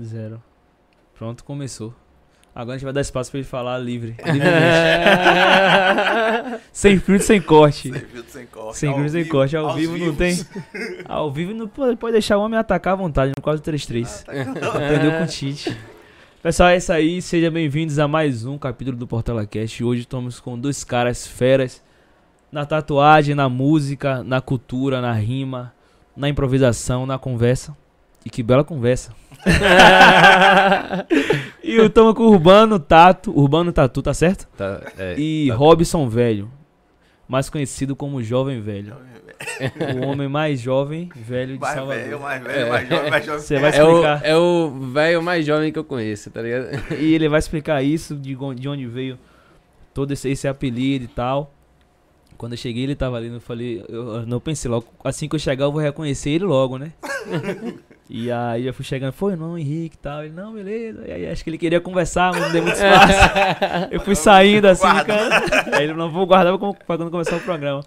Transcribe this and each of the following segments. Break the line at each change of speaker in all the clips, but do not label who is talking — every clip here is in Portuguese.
Zero. Pronto, começou. Agora a gente vai dar espaço pra ele falar livre. sem filtro, sem corte.
Sem filtro, sem corte.
Sem filtro, sem corte. Ao vivo não tem.
vivos.
Ao vivo não pode, pode deixar o homem atacar à vontade no 433. Aprendeu com o Tite. Pessoal, é isso aí. Sejam bem-vindos a mais um capítulo do Portela Cast. Hoje estamos com dois caras feras na tatuagem, na música, na cultura, na rima, na improvisação, na conversa. E que bela conversa. e eu tamo com o Urbano Tato, Urbano Tatu, tá certo?
Tá, é,
E
tá.
Robson Velho, mais conhecido como Jovem Velho. O homem mais jovem, velho de
Mais
Salvador.
velho, mais velho,
É.
mais jovem, mais jovem.
Você vai
É o,
explicar.
é o velho mais jovem que eu conheço, tá ligado?
E ele vai explicar isso, de de onde veio todo esse, esse apelido e tal. Quando eu cheguei, ele tava ali, eu falei, eu, não pensei logo, assim que eu chegar, eu vou reconhecer ele logo, né? e aí eu fui chegando, foi não, Henrique e tal. Ele, não, beleza. E aí acho que ele queria conversar, mas não deu muito espaço. eu fui saindo assim, cara. Aí ele não vou guardar pra quando começar o programa.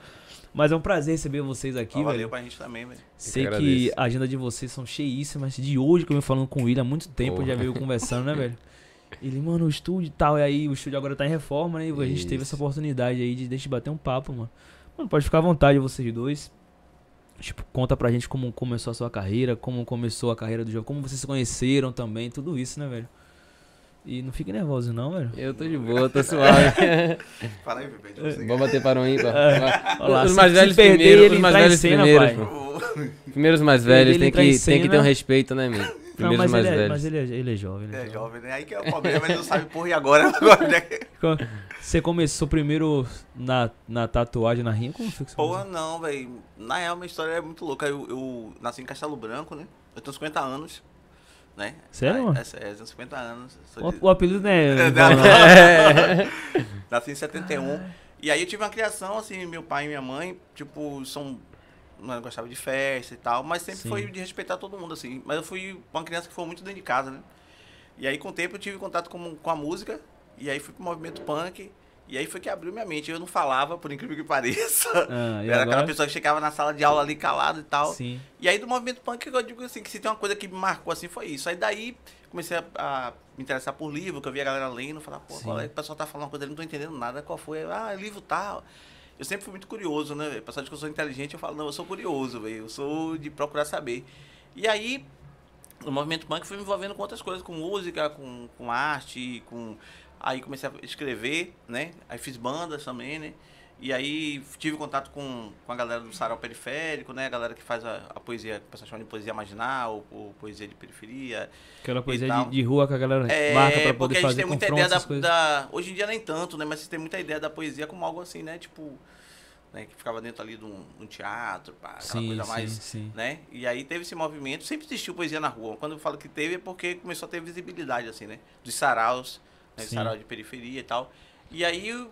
Mas é um prazer receber vocês aqui,
Ó, Valeu
velho.
pra gente também, velho.
Sei que,
agradeço.
a agenda de vocês são cheíssimas. De hoje que eu venho falando com ele há muito tempo,
Porra.
já veio conversando, né, velho? Ele, mano, o estúdio e tal. E aí o estúdio agora tá em reforma, né? E a gente teve essa
Isso.
oportunidade aí de eu bater um papo, mano. Mano, pode ficar à vontade vocês dois. Tipo, conta pra gente como começou a sua carreira, como começou a carreira do jogo, como vocês se conheceram também, tudo isso, né, velho? E não fique nervoso, não, velho.
Eu tô de boa, tô suave.
Fala aí, Pepe, de.
Vamos bater para um ímpar.
Olha lá,
os mais velhos
perder,
primeiro, os mais velhos
cena,
primeiro.
pai.
pô. Primeiro os mais velhos, tem que, tem que ter um respeito, né, amigo?
Não, mas,
mais
ele é, mas ele, é, ele é jovem. Ele é
É
jovem.
né? Aí que é o problema, ele não sabe porra e agora. agora né?
Você começou primeiro na, na tatuagem, na rima? Como foi que você
Porra,
começou?
não, velho. Na real, minha história é muito louca. Eu, eu nasci em Castelo Branco, né? Eu tenho 50 anos, né?
Sério, mano?
É, sério, eu tenho 50 anos.
O,
de-
o apelido não é... Não,
não.
não.
Nasci em 71. E aí eu tive uma criação, assim, meu pai e minha mãe, tipo, são. Não gostava de festa e tal, mas sempre
Sim.
foi de respeitar todo mundo, assim. Mas eu fui uma criança que foi muito dentro de casa, né? E aí, com o tempo, eu tive contato com, com a música, e aí fui pro movimento punk, e aí foi que abriu minha mente. Eu não falava, por incrível que pareça.
Ah,
eu era
agora?
aquela pessoa que chegava na sala de aula ali calado e tal.
Sim.
E aí do movimento punk eu digo assim, que se tem uma coisa que me marcou assim foi isso. Aí daí comecei a, a me interessar por livro, que eu via a galera lendo, falar, pô, qual é o pessoal tá falando uma coisa, eu não tô entendendo nada, qual foi? Ah, livro tal. Eu sempre fui muito curioso, né? Apesar de que eu sou inteligente, eu falo, não, eu sou curioso, velho. Eu sou de procurar saber. E aí, no movimento punk, fui me envolvendo com outras coisas, com música, com, com arte, com. Aí comecei a escrever, né? Aí fiz bandas também, né? E aí tive contato com, com a galera do Sarau Periférico, né? A galera que faz a, a poesia, que o chama de poesia marginal, ou, poesia de periferia.
Aquela poesia
tal.
de, de rua que a galera
É,
marca pra
porque
poder
a gente
fazer
tem muita
confronto,
ideia da, da- Hoje em dia nem tanto, né? Mas você tem muita ideia da poesia como algo assim, né? Tipo, né? que ficava dentro ali de um, um teatro, pá, aquela
Sim,
coisa
sim,
mais
sim.
né? E aí teve esse movimento, sempre existiu poesia na rua. Quando eu falo que teve é porque começou a ter visibilidade, assim, né? Dos saraus, né?
Sim.
saraus de periferia e tal. E aí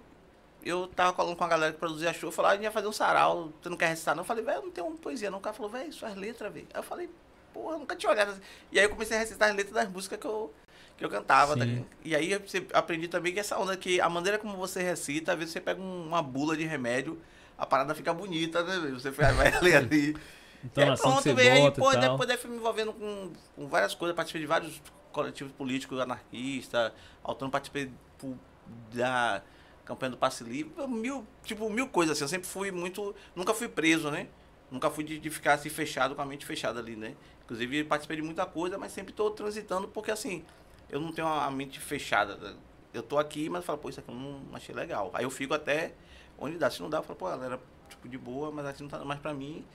eu, tava falando com a galera que produzia show, falava, ah, a gente ia fazer um sarau, tu não quer recitar não? Eu falei, velho, não tenho uma poesia não. O cara falou, velho, suas letras, velho. Aí eu falei, porra, nunca tinha olhado assim. E aí eu comecei a recitar as letras das músicas que eu, que eu cantava, tá? E aí eu aprendi também que essa onda que a maneira como você recita, às vezes você pega um- uma bula de remédio, a parada fica bonita, né? Você vai, ler ali.
Então,
E aí,
nação que você
velho, aí, pô,
e
depois daí fui me envolvendo com, com várias coisas, participei de vários coletivos políticos anarquistas, autônomo, participei da campanha do Passe Livre, mil, tipo, mil coisas assim, eu sempre fui muito, nunca fui preso, né? Nunca fui de, de ficar assim fechado, com a mente fechada ali, né? Inclusive participei de muita coisa, mas sempre tô transitando, porque assim, eu não tenho a mente fechada, né? eu tô aqui, mas eu falo, pô, isso aqui eu não achei legal. Aí eu fico até onde dá, se não dá, eu falo, pô, galera, tipo, de boa, mas assim não tá mais pra mim.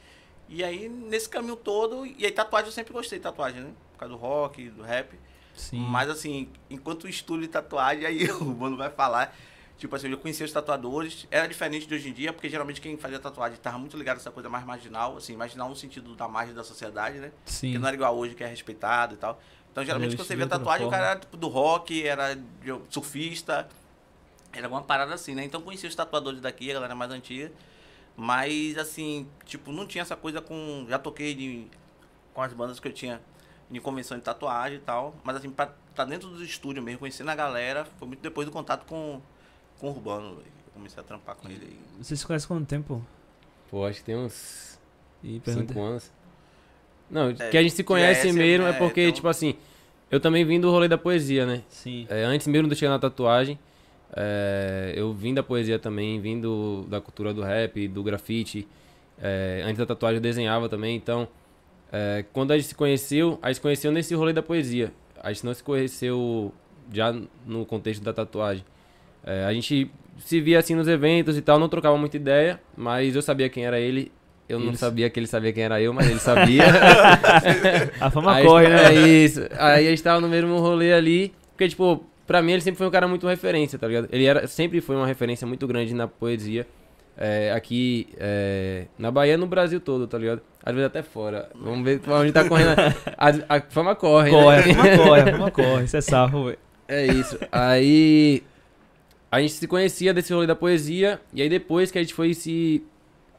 E aí, nesse caminho todo, e aí tatuagem eu sempre gostei de tatuagem, né? Por causa do rock, do rap.
Sim.
Mas assim, enquanto estudo de tatuagem, aí o mano vai falar. Tipo assim, eu conhecia os tatuadores, era diferente de hoje em dia, porque geralmente quem fazia tatuagem estava muito ligado a essa coisa mais marginal, assim, marginal no sentido da margem da sociedade, né?
Sim.
Que não era igual hoje, que é respeitado e tal. Então, geralmente,
Era
quando você via tatuagem, o cara era tipo do rock, era surfista, era alguma parada assim, né? Então, conhecia os tatuadores daqui, a galera mais antiga. Mas, assim, tipo, não tinha essa coisa com. Já toquei de, com as bandas que eu tinha em convenção de tatuagem e tal. Mas, assim, pra estar dentro do estúdio mesmo, conhecendo a galera, foi muito depois do contato com, com o Urbano, velho. Eu comecei a trampar com ele aí.
Vocês se conhecem há quanto tempo?
Pô, acho que tem uns
E pergunta...
5 anos. Não,
É,
que a gente se conhece
conhece,
mesmo é
né,
porque,
então-
tipo assim, eu também vim do rolê da poesia, né?
Sim.
É, antes mesmo de eu chegar na tatuagem, é, eu vim da poesia também, vim do, da cultura do rap, do grafite. É, antes da tatuagem eu desenhava também, então é, quando a gente se conheceu, a gente se conheceu nesse rolê da poesia. A gente não se conheceu já no contexto da tatuagem. É, a gente se via assim nos eventos e tal, não trocava muita ideia, mas eu sabia quem era ele. Eu não
Ele-
sabia que ele sabia quem era eu, mas ele sabia.
A fama
Aí
corre,
a
né?
É isso. Aí a gente tava no mesmo rolê ali. Porque, tipo, pra mim ele sempre foi um cara muito referência, tá ligado? Ele era, sempre foi uma referência muito grande na poesia. é, aqui é, na Bahia no Brasil todo, tá ligado? Às vezes até fora. Vamos ver pra onde tá correndo. A, a fama corre,
Corre, a
né?
fama corre, a fama corre. Isso é sarro, velho.
É isso. Aí a gente se conhecia desse rolê da poesia. E aí depois que a gente foi se,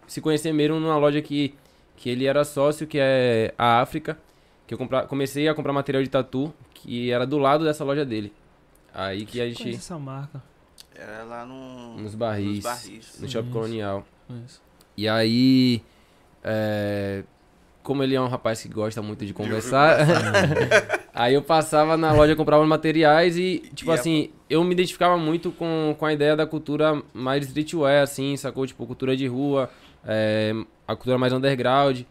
se conhecer mesmo numa loja que, que ele era sócio, que é a África. Que eu compra, comecei a comprar material de tatu, que era do lado dessa loja dele. Aí que a gente.
essa marca.
Era lá no...
Nos barris.
Nos barris.
No Shopping
Isso.
Colonial.
Conheço.
E aí. é, como ele é um rapaz que gosta muito de conversar. aí eu passava na loja, comprava materiais e, tipo
E a-
assim, eu me identificava muito com, com a ideia da cultura mais streetwear, assim, sacou? Tipo, cultura de rua, é, a cultura mais underground.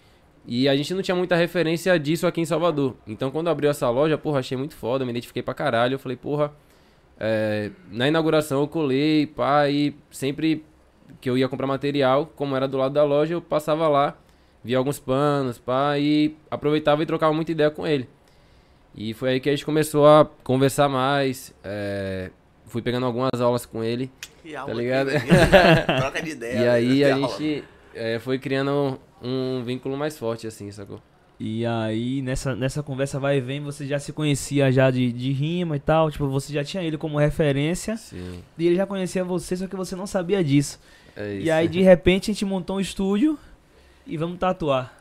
E a gente não tinha muita referência disso aqui em Salvador. Então quando abriu essa loja, porra, achei muito foda, me identifiquei pra caralho. Eu falei, porra, é, na inauguração eu colei, pá, e sempre que eu ia comprar material, como era do lado da loja, eu passava lá, via alguns panos, pá, e aproveitava e trocava muita ideia com ele. E foi aí que a gente começou a conversar mais, é, fui pegando algumas aulas com ele,
Que aula
ligado?
Troca de ideia.
e aí
que
a
aula.
gente é, foi criando um vínculo mais forte, assim, sacou?
E aí, nessa, nessa conversa vai e vem, você já se conhecia já de, de rima e tal. Tipo, você já tinha ele como referência.
Sim,
E ele já conhecia você, só que você não sabia disso.
é isso.
E aí, de repente, a gente montou um estúdio e vamos tatuar.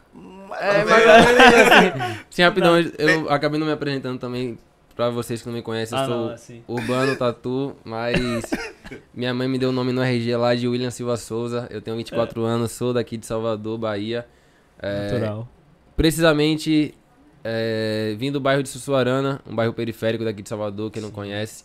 É,
ou
mas
menos.
assim, sim, rapidão, eu acabei não me apresentando também pra vocês que não me conhecem, eu
Ah,
sou
não, assim.
Urbano Tatu, mas minha mãe me deu o nome no RG lá de William Silva Souza. Eu tenho 24 anos, sou daqui de Salvador, Bahia. É,
Natural.
precisamente é, vim do bairro de Sussuarana, um bairro periférico daqui de Salvador, quem não conhece.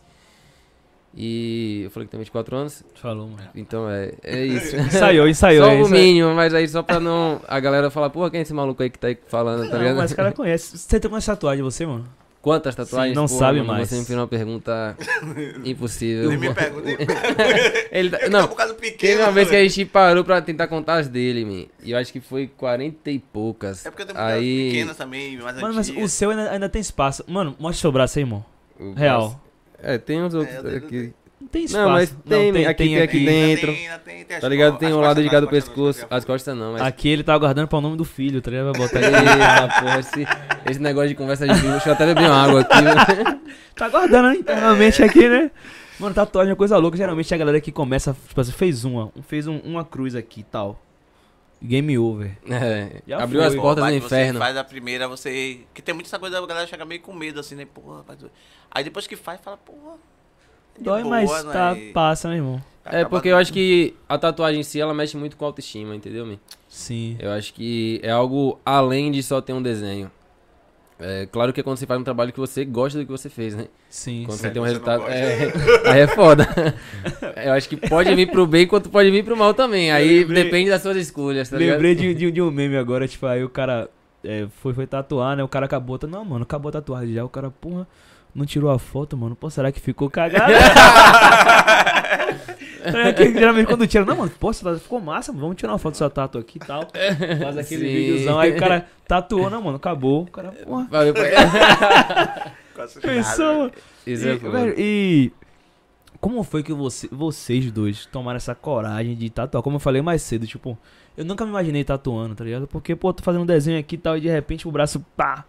E eu falei que tenho 24 anos,
Falou, mano.
então é, é isso.
Ensaiou, ensaiou.
só
é
o mínimo, mas aí só pra não a galera falar, porra, quem é esse maluco aí que tá aí falando, tá
Não,
ligado?
mas o cara conhece. Você tem quantas tatuagens, você, mano?
Quantas tatuagens?
Sim, não
Pô,
sabe
mano,
mais.
Você me fez uma pergunta impossível.
Nem me pergunta. nem
Ele tá-
pergunta.
não,
um bocado pequeno.
Teve uma vez que a gente parou pra tentar contar as dele, man. E eu acho que foi 40 e poucas.
É porque eu tenho muitas
aí...
pequenas também, mais
Mano, mas
antigas.
o seu ainda, ainda tem espaço. Mano, mostra seu braço aí, irmão.
o
Real.
É, tem uns outros
É,
aqui.
Não tem espaço.
Não, mas tem, aqui, tem aqui dentro.
tem- ainda tem- tem as
Tá ligado? Tem o lado de
não,
cada
não,
pescoço.
as costas
As costas não, mas.
Aqui ele tá aguardando pra o nome do filho, tá ligado? Vai botar aí.
Eita, porra, esse, esse negócio de conversa de filho. Deixa eu até beber uma água aqui. né?
Tá aguardando né, internamente aqui, né? Mano, tatuagem é uma coisa louca. Geralmente a galera que começa, tipo assim, fez uma, fez um- uma cruz aqui e tal. Game over.
É,
Já
abriu
foi.
as portas do
Mas
inferno.
Você faz a primeira, você. Que tem muita essa coisa, a galera chega meio com medo, assim, né? Porra, rapaz. Aí depois que faz, fala, porra. é
Dói,
boa,
mas
né?
tá, passa, né, irmão?
É,
acaba
porque eu acho que a tatuagem em si, ela mexe muito com a autoestima, entendeu, man?
Sim.
Eu acho que é algo além de só ter um desenho. É claro que é quando você faz um trabalho que você gosta do que você fez, né?
Sim.
Quando você tem um
você
resultado. É, aí é foda. Eu acho que pode vir pro bem quanto pode vir pro mal também. Aí
lembrei-
depende das suas escolhas, tá ligado?
Lembrei de, de, de um meme agora, tipo, aí o cara é, foi, foi tatuar, né? O cara acabou. tá- Não, mano, acabou a tatuagem já. O cara, porra, não tirou a foto, mano. Pô, será que ficou cagado? é que geralmente quando tira, não, mano, pô, essa tatu ficou massa, vamos tirar uma foto dessa tatu aqui e tal. Faz aquele
Sim.
videozão. Aí o cara tatuou, não, mano, acabou. O cara, porra,
Valeu, pra-
Quase
pensou, mano.
Isso
e,
é foda.
velho, e como foi que você, vocês dois tomaram essa coragem de tatuar? Como eu falei mais cedo, tipo, eu nunca me imaginei tatuando, tá ligado? Porque, pô, tô fazendo um desenho aqui e tal, e de repente o braço pá.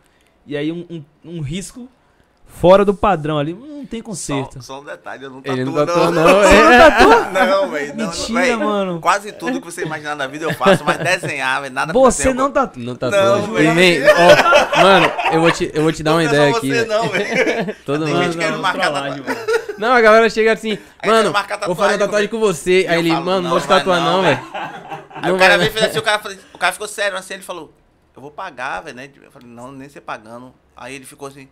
E aí um, um, um risco fora do padrão ali, não tem conserto.
Só, só um detalhe, eu não
Ele não
tatuo,
tatuou,
não.
não.
Você não
é.
tatua?
Não, velho. não,
Mentira,
véi,
mano.
Quase tudo que você imaginar na vida eu faço, mas desenhar, velho, nada
Você não tatua.
Não
Não,
tatuou.
velho.
E, man, ó, mano, eu vou te, eu vou te dar uma
Não é
ideia aqui.
você, não, velho.
Todo mundo.
gente querendo marcar
mano.
Não, a galera chega assim,
Aí
mano, vou fazer uma tatuagem com você. Aí
eu
ele,
falo,
mano, não
não,
vou te tatuar
não,
não, velho.
Aí
Não
o cara veio e
né?
fez assim, o cara, falou- o cara ficou sério assim, ele falou, eu vou pagar, velho, né? Eu falei, não, nem você pagando. Aí ele ficou assim,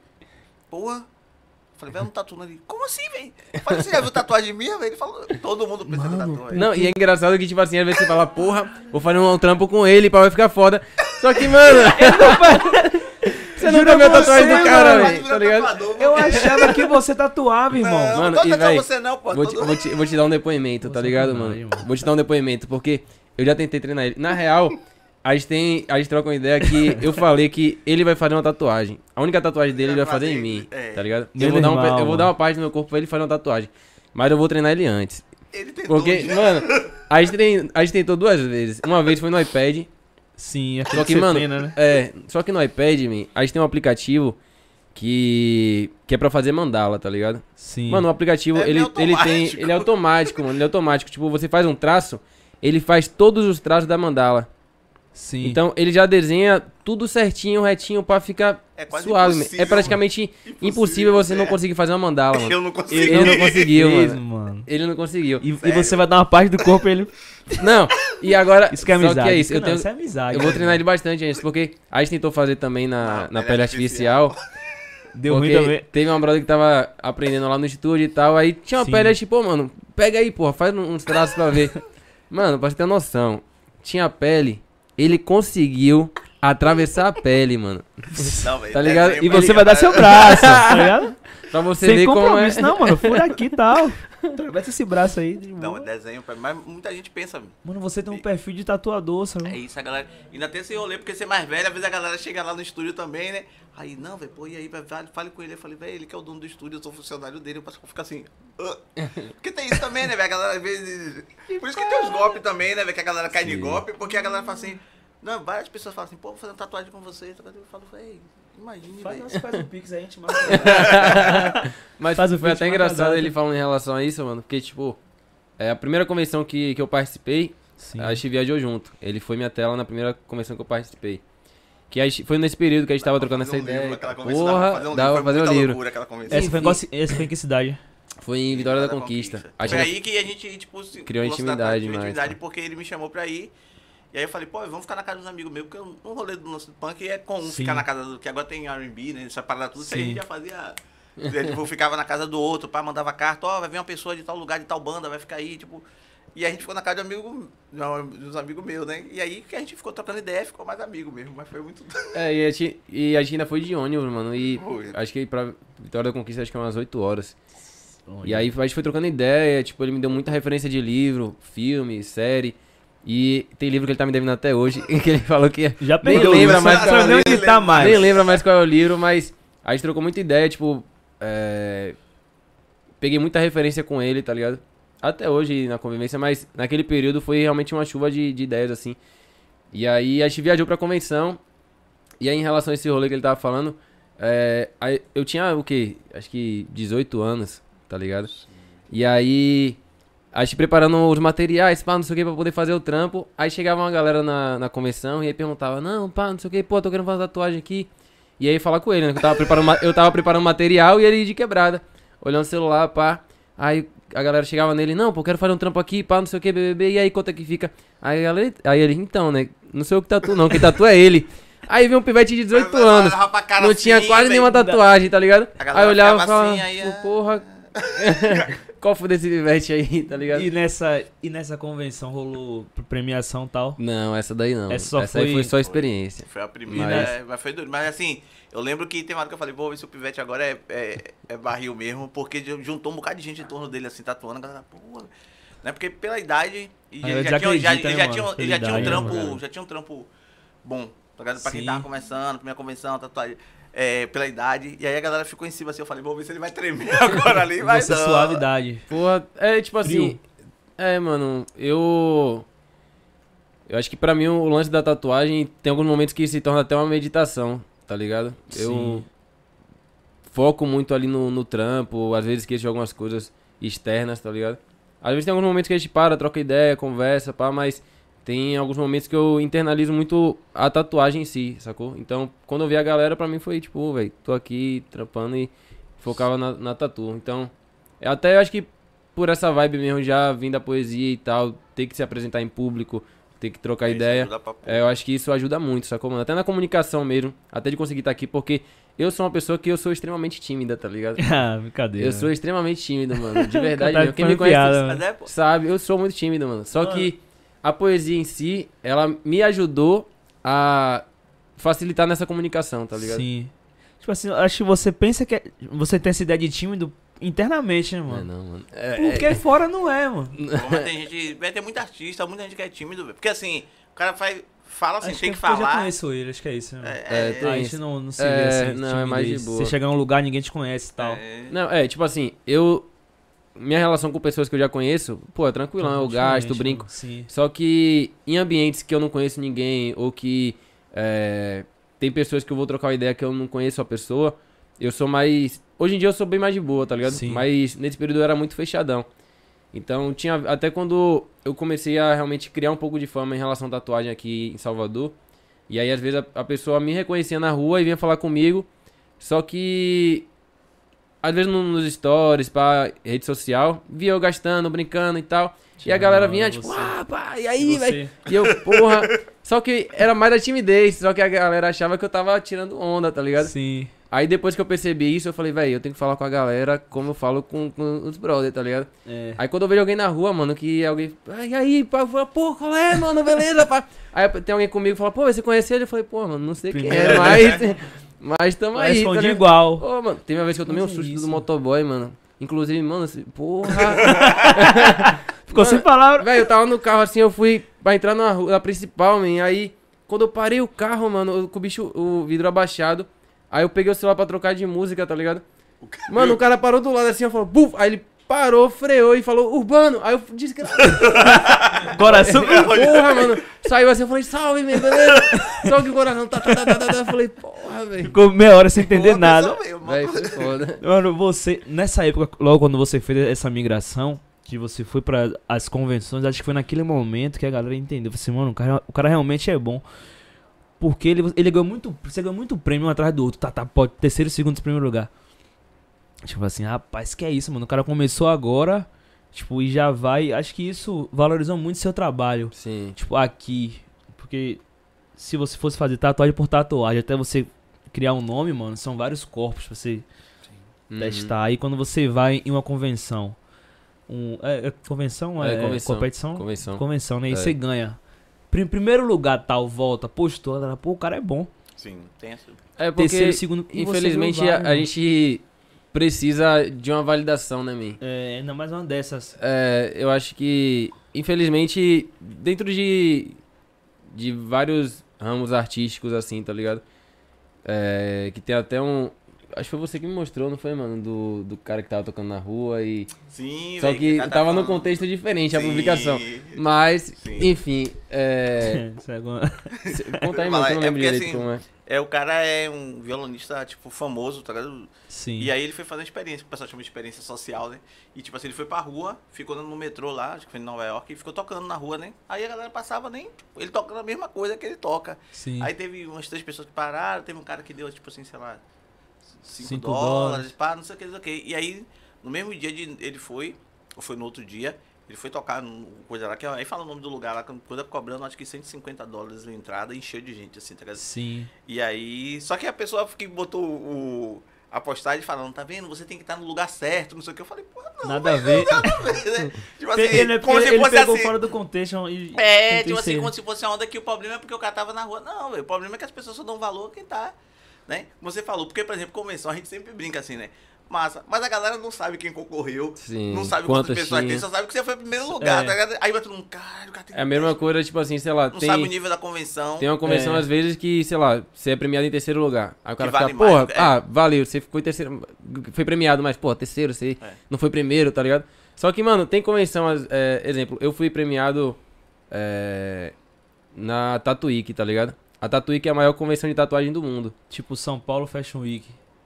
porra. Eu falei, velho, um tatu ali. Como assim, velho? Eu falei, você já viu tatuagem minha, velho? Ele falou, todo mundo pensa em tatuagem.
Não, e é engraçado que, tipo assim, às vezes você fala, porra, vou fazer um, trampo com ele, pá, vai ficar foda. Só que, mano. você
Juro
viu a
pra
tatuagem do cara, velho, tá ligado?
Eu achava que você tatuava, irmão.
Não,
Mano,
não
e,
tô
véi,
você não, pô.
Vou te, vou, te, vou te dar um depoimento, tá ligado, mano?
mano.
Vou te dar um depoimento, porque eu já tentei treinar ele. Na real, a gente tem. A gente troca uma ideia que eu falei que ele vai fazer uma tatuagem. A única tatuagem dele ele vai fazer em mim,
É.
tá ligado? Eu vou, dar um, eu vou dar uma parte do meu corpo pra ele fazer uma tatuagem. Mas eu vou treinar ele antes.
Ele tentou.
Porque,
já.
mano, a gente, trein- a gente tentou duas vezes. Uma vez foi no iPad.
Sim, é
Só que, mano, é, só que no iPad, man, a gente tem um aplicativo que que é pra fazer mandala, tá ligado?
Sim.
Mano, o aplicativo,
É
ele, ele tem, ele é automático, mano, ele é automático. Tipo, você faz um traço, ele faz todos os traços da mandala.
Sim.
Então, ele já desenha tudo certinho, retinho pra ficar
É quase
suave.
impossível,
É praticamente impossível, você não
é.
conseguir fazer uma mandala, mano.
Eu não consigo.
Ele não conseguiu, mano.
mano.
Ele não conseguiu.
E, e você vai dar uma parte do corpo ele.
Não, e agora.
Isso que é
só
amizade.
que é isso. Eu,
Não,
tenho,
isso é amizade.
eu vou
né?
treinar ele bastante antes, porque a gente tentou fazer também na,
Não,
na
é
pele
artificial.
artificial.
Deu ruim também.
teve uma brother que tava aprendendo lá no estúdio e tal. Aí tinha uma
Sim.
pele, tipo, "Pô, mano, pega aí, porra, faz uns traços pra ver. Mano, pra você ter noção, tinha pele, ele conseguiu atravessar a pele, mano.
Não, velho,
Tá ligado?
desenho
E você vai dar seu braço, tá ligado?
Pra você
Sem
ver como é.
compromisso, não, mano. Fura aqui e tal. Atravessa esse braço aí. de
Não, é desenho pra. Mas muita gente pensa,
Mano, você tem um perfil de tatuador, sabe?
é isso, a galera. Ainda tem esse rolê, porque você é mais velho, às vezes a galera chega lá no estúdio também, né? Aí, não, velho, pô, e aí, velho, fale- com ele. Eu falei, velho, ele que é o dono do estúdio, eu sou funcionário dele, eu posso ficar assim. "Ah". Porque tem isso também, né, velho? A galera às vezes. Por isso que tem os golpes também, né, velho? Que a galera cai de
Sim.
golpe, porque a galera fala assim. Não, várias pessoas falam assim, pô, vou fazer uma tatuagem com você. Eu falo, velho, imagine,
Faz, nossa, faz um pix aí, a gente mata.
Mas
Faz o
foi até engraçado ele falando em relação a isso, mano. Porque, tipo, é a primeira convenção que, que eu participei,
Sim.
a gente viajou junto. Ele foi minha tela na primeira convenção que eu participei. Que a gente- foi nesse período que a gente tava trocando essa
um
ideia.
dava pra
Porra,
fazer um
dava pra
livro,
fazer um
muita
livro.
Essa foi, em qual ci- essa foi em que cidade?
Foi em Vitória da Conquista. A
Foi aí que a gente, tipo, se-
Criou
o da
intimidade mais,
intimidade porque ele me chamou pra ir. E aí eu falei, pô, vamos ficar na casa dos amigos meus, porque um rolê do nosso punk é comum
Sim.
ficar na casa do. Que agora tem RB, né? Essa parada tudo, isso aí a gente já fazia. é, tipo, ficava na casa do outro, pá, mandava carta, ó, vai vir uma pessoa de tal lugar, de tal banda, vai ficar aí, tipo. E a gente ficou na casa de um amigo, dos amigos meus, né? E aí que a gente ficou trocando ideia, ficou mais amigo mesmo, mas foi muito.
É, e a, gente, e a gente ainda foi de ônibus, mano. E
Foi.
acho que pra Vitória da Conquista acho que é umas 8 horas. E aí a gente foi trocando ideia, tipo, ele me deu muita referência de livro, filme, série. E tem livro que ele tá me devendo até hoje, que ele falou que
Já
Nem
perdeu.
lembra
isso,
mais qual é
nem onde tá mais.
nem lembra mais qual é o livro, mas a gente trocou muita ideia, tipo, é, peguei muita referência com ele, tá ligado? Até hoje na convivência, mas naquele período foi realmente uma chuva de, de ideias, assim. E aí a gente viajou pra convenção, e aí em relação a esse rolê que ele tava falando, é, eu tinha o quê? Acho que 18 anos, tá ligado? E aí a gente preparando os materiais, pá, não sei o que, pra poder fazer o trampo. Aí chegava uma galera na, na convenção e aí perguntava, não, pá, não sei o que, pô, tô querendo fazer tatuagem aqui. E aí falar com ele, né? que Eu tava preparando, eu tava preparando material e ele de quebrada. Olhando o celular, pá. Aí a galera chegava nele, não, pô, quero fazer um trampo aqui, pá, não sei o que, BBB, e aí quanto é que fica? Aí, a galera, aí ele, então, né? Não sei o que tatu, não, quem tatu é ele. Aí veio um pivete de 18 anos. Não tinha quase nenhuma tatuagem, tá ligado? Aí olhava e falava,
assim, aí, ah.
porra. Qual foi desse pivete aí, tá ligado?
E nessa, e nessa convenção rolou premiação e tal?
Não, essa daí não.
Essa só
essa aí
foi-
foi só experiência.
Foi a primeira,
Mas-
é, mas foi duro. Mas assim, eu lembro que tem uma hora que eu falei, vou ver se o Pivete agora é, é, é barril mesmo, porque ju- juntou um bocado de gente em torno dele, assim, tatuando, a galera, pô, né? Porque pela idade, e já,
ele
já, tinha, já,
né,
já, um
idade,
trampo, já tinha um trampo bom, tá ligado? Pra quem
Sim.
tava começando, primeira convenção, tatuagem, é, pela idade, e aí a galera ficou em cima, assim, eu falei, vou ver se ele vai tremer agora ali, vai não.
suavidade.
Porra, é tipo assim.
Frio.
É, mano, eu. Eu acho que pra mim o lance da tatuagem tem alguns momentos que se torna até uma meditação, tá ligado? Eu
Sim.
foco muito ali no, no trampo, às vezes esqueço de algumas coisas externas, tá ligado? Às vezes tem alguns momentos que a gente para, troca ideia, conversa, pá, mas tem alguns momentos que eu internalizo muito a tatuagem em si, sacou? Então, quando eu vi a galera, pra mim foi tipo, velho, tô aqui trampando e focava na, na tatu. Então, até eu acho que por essa vibe mesmo, já vindo da poesia e tal, ter que se apresentar em público, ter que trocar
Isso
ideia. É, eu acho que isso ajuda muito, sacou, mano? Até na comunicação mesmo, até de conseguir estar aqui, porque eu sou uma pessoa que eu sou extremamente tímida, tá ligado?
ah, brincadeira.
Eu sou extremamente tímido, mano. De verdade
Tá
mesmo. Quem me conhece
piada,
é, pô.
sabe, eu sou muito tímido, mano. Só
Mano.
que a poesia em si, ela me ajudou a facilitar nessa comunicação, tá ligado?
Sim. Tipo assim, eu acho que você pensa que é- você tem essa ideia de tímido internamente, né,
Não é
mano?
não, mano. É,
Porque fora não é, mano.
Mas tem gente, vai ter muita artista, muita gente que é tímido, velho. Porque assim, o cara faz, fala assim,
acho
tem
que,
que
é eu já
falar.
conheço ele, acho que é isso, né? mano?
É,
É,
é,
tem
a gente não, não se
É,
vê assim.
não, é mais de boa.
Você chegar num lugar, ninguém te conhece e tal.
é.
Não, é, tipo assim, eu. Minha relação com pessoas que eu já conheço, pô, é tranquilão, eu gasto, brinco.
Sim.
Só que em ambientes que eu não conheço ninguém, ou que é, tem pessoas que eu vou trocar uma ideia que eu não conheço a pessoa, eu sou mais. Hoje em dia eu sou bem mais de boa, tá ligado?
Sim.
Mas nesse período eu era muito fechadão. Então tinha. Até quando eu comecei a realmente criar um pouco de fama em relação à tatuagem aqui em Salvador. E aí às vezes a, a pessoa me reconhecia na rua e vinha falar comigo. Só que. Às vezes no- nos stories, pra rede social, via eu gastando, brincando e tal. E a galera vinha, tipo,
Você-
ah, pá, e aí, velho? E eu, porra. Só que era mais da timidez, só que a galera achava que eu tava tirando onda, tá ligado?
Sim.
Aí depois que eu percebi isso, eu falei, velho, eu tenho que falar com a galera como eu falo com, com os brothers, tá ligado?
É.
Aí quando eu vejo alguém na rua, mano, que alguém. "Ah, E aí, pá, eu falo, pô, qual é, mano? Beleza, pá. Aí tem alguém comigo que fala, pô, você conhece ele? Eu falei, pô, mano, não sei quem
Primeiro.
é, mas. Mas tamo
Mas
aí. tá
respondi
ligado?
igual.
Pô, mano, teve uma vez que eu tomei um
é
susto do motoboy, mano. Inclusive, mano, assim, porra.
Ficou sem palavras.
Velho, eu tava no carro assim, eu fui pra entrar na rua na principal, man. Aí, quando eu parei o carro, mano, com o bicho, o vidro abaixado. Aí eu peguei o celular pra trocar de música, tá ligado? Mano, o cara parou do lado assim, eu falei, buf! Aí ele parou, freou e falou, Urbano! Aí eu disse que.
Coração.
Porra, mano. Saiu assim, eu falei, salve, man, beleza? Só que o coração tá, tá, tá, tá, tá, tá. Eu falei, porra, velho.
Ficou meia hora sem entender
Pô,
nada.
Véi, foi foda.
Mano, você, nessa época, logo quando você fez essa migração, que você foi para as convenções, acho que foi naquele momento que a galera entendeu. Falei assim, mano, o cara, o cara realmente é bom. Porque ele, ele ganhou muito. Você ganhou muito prêmio um atrás do outro. Tá, tá, pode, terceiro, segundo, primeiro lugar. Tipo assim, rapaz, que é isso, mano. O cara começou agora, tipo, e já vai. Acho que isso valorizou muito seu trabalho.
Sim.
Tipo, aqui. Porque se você fosse fazer tatuagem por tatuagem, até você criar um nome, mano, são vários corpos pra você
Uhum.
testar. Aí quando você vai em uma convenção, um, é, é convenção?
É,
É,
convenção.
competição?
Convenção.
Convenção, né? E
É.
você ganha. Prim- primeiro lugar, tal, volta, postou, pô, o cara é bom.
Sim, tem essa.
É porque,
Terceiro, segundo.
infelizmente,
ganhou
a, a gente precisa de uma validação, né, man?
É, ainda mais uma dessas.
É, eu acho que, infelizmente, dentro de, de vários ramos artísticos, assim, tá ligado? É, que tem até um. Acho que foi você que me mostrou, não foi, mano? Do, do cara que tava tocando na rua e.
Sim,
Só
velho,
que
tá- tá
tava num contexto diferente a
Sim.
publicação. Mas,
Sim.
enfim, é.
É
Conta aí, mano, que eu
é
não lembro
porque,
direito
assim,
como é.
É, o cara é um violonista, tipo, famoso, tá ligado?
Sim.
E aí ele foi fazer uma experiência, que o pessoal chama de experiência social, né? E tipo assim, ele foi pra rua, ficou no metrô lá, acho que foi em Nova York, e ficou tocando na rua, né? Aí a galera passava nem. Ele tocando a mesma coisa que ele toca.
Sim.
Aí teve umas três pessoas que pararam, teve um cara que deu, tipo assim, sei lá, 5
Cinco
dólares,
dólares.
pá, não sei o que, não sei o que. E aí, no mesmo dia de, ele foi, ou foi no outro dia, ele foi tocar num coisa lá, que aí fala o nome do lugar lá, coisa cobrando acho que 150 dólares na entrada e encheu de gente, assim, tá ligado?
Sim.
E aí. Só que a pessoa que botou o. A postagem falando, tá vendo? Você tem que estar no lugar certo, não sei o que. Eu falei, porra, não.
Nada a ver.
né? tipo assim,
ele,
como se
ele
fosse
pegou
assim.
fora do contexto e.
É, tipo assim, como se fosse a onda que o problema é porque o cara tava na rua. Não, velho, o problema é que as pessoas só dão valor a quem tá, né? Como você falou, porque, por exemplo, convenção, a gente sempre brinca assim, né? Massa. Mas a galera não sabe quem concorreu,
Sim.
não sabe quantas
quantas
pessoas
tinha.
tem, só sabe que você foi em primeiro lugar,
É.
tá ligado? Aí vai todo mundo, caralho, o cara tem
É a mesma coisa, tipo assim, sei lá,
Não
tem,
sabe o nível da convenção.
tem uma convenção
É.
às vezes que, sei lá, você é premiado em terceiro lugar. Aí o cara
Que
fica,
vale mais,
porra,
é.
ah, valeu, você ficou em terceiro, foi premiado, mas, porra, terceiro, você
É.
não foi primeiro, tá ligado? Só que, mano, tem convenção, é, exemplo, eu fui premiado é, na Tatuíque, tá ligado? A Tatuíque é a maior convenção de tatuagem do mundo.
Tipo São Paulo Fashion Week.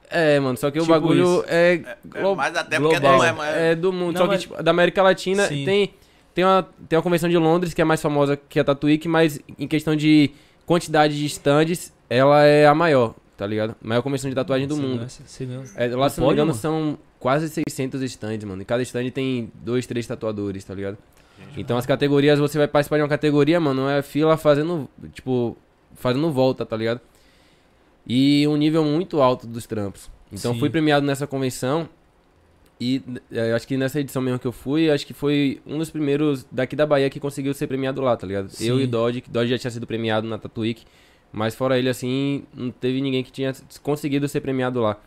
É, mano, só que o
Tipo
bagulho
isso.
é,
É,
glo-
mas até porque
global.
não é, mas
é do mundo.
Não,
só que,
mas-
tipo, da América Latina
Sim.
tem, tem, uma, tem uma convenção de Londres que é mais famosa que a Tatuíque, mas em questão de quantidade de stands, ela é a maior, tá ligado? Maior convenção de tatuagem do
Você
mundo.
ganhou-
É, lá,
Não
se não me engano,
mano?
são quase 600 stands, mano. E cada stand tem dois, três tatuadores, tá ligado? Então as categorias, você vai participar de uma categoria, mano, não é fila fazendo, tipo, fazendo volta, tá ligado? E um nível muito alto dos trampos. Então
Sim.
fui premiado nessa convenção e é, acho que nessa edição mesmo que eu fui, acho que foi um dos primeiros daqui da Bahia que conseguiu ser premiado lá, tá ligado?
Sim.
Eu e Dodge, que Dodge já tinha sido premiado na Tatuíque, mas fora ele, assim, não teve ninguém que tinha conseguido ser premiado lá.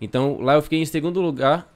Então lá eu fiquei em segundo lugar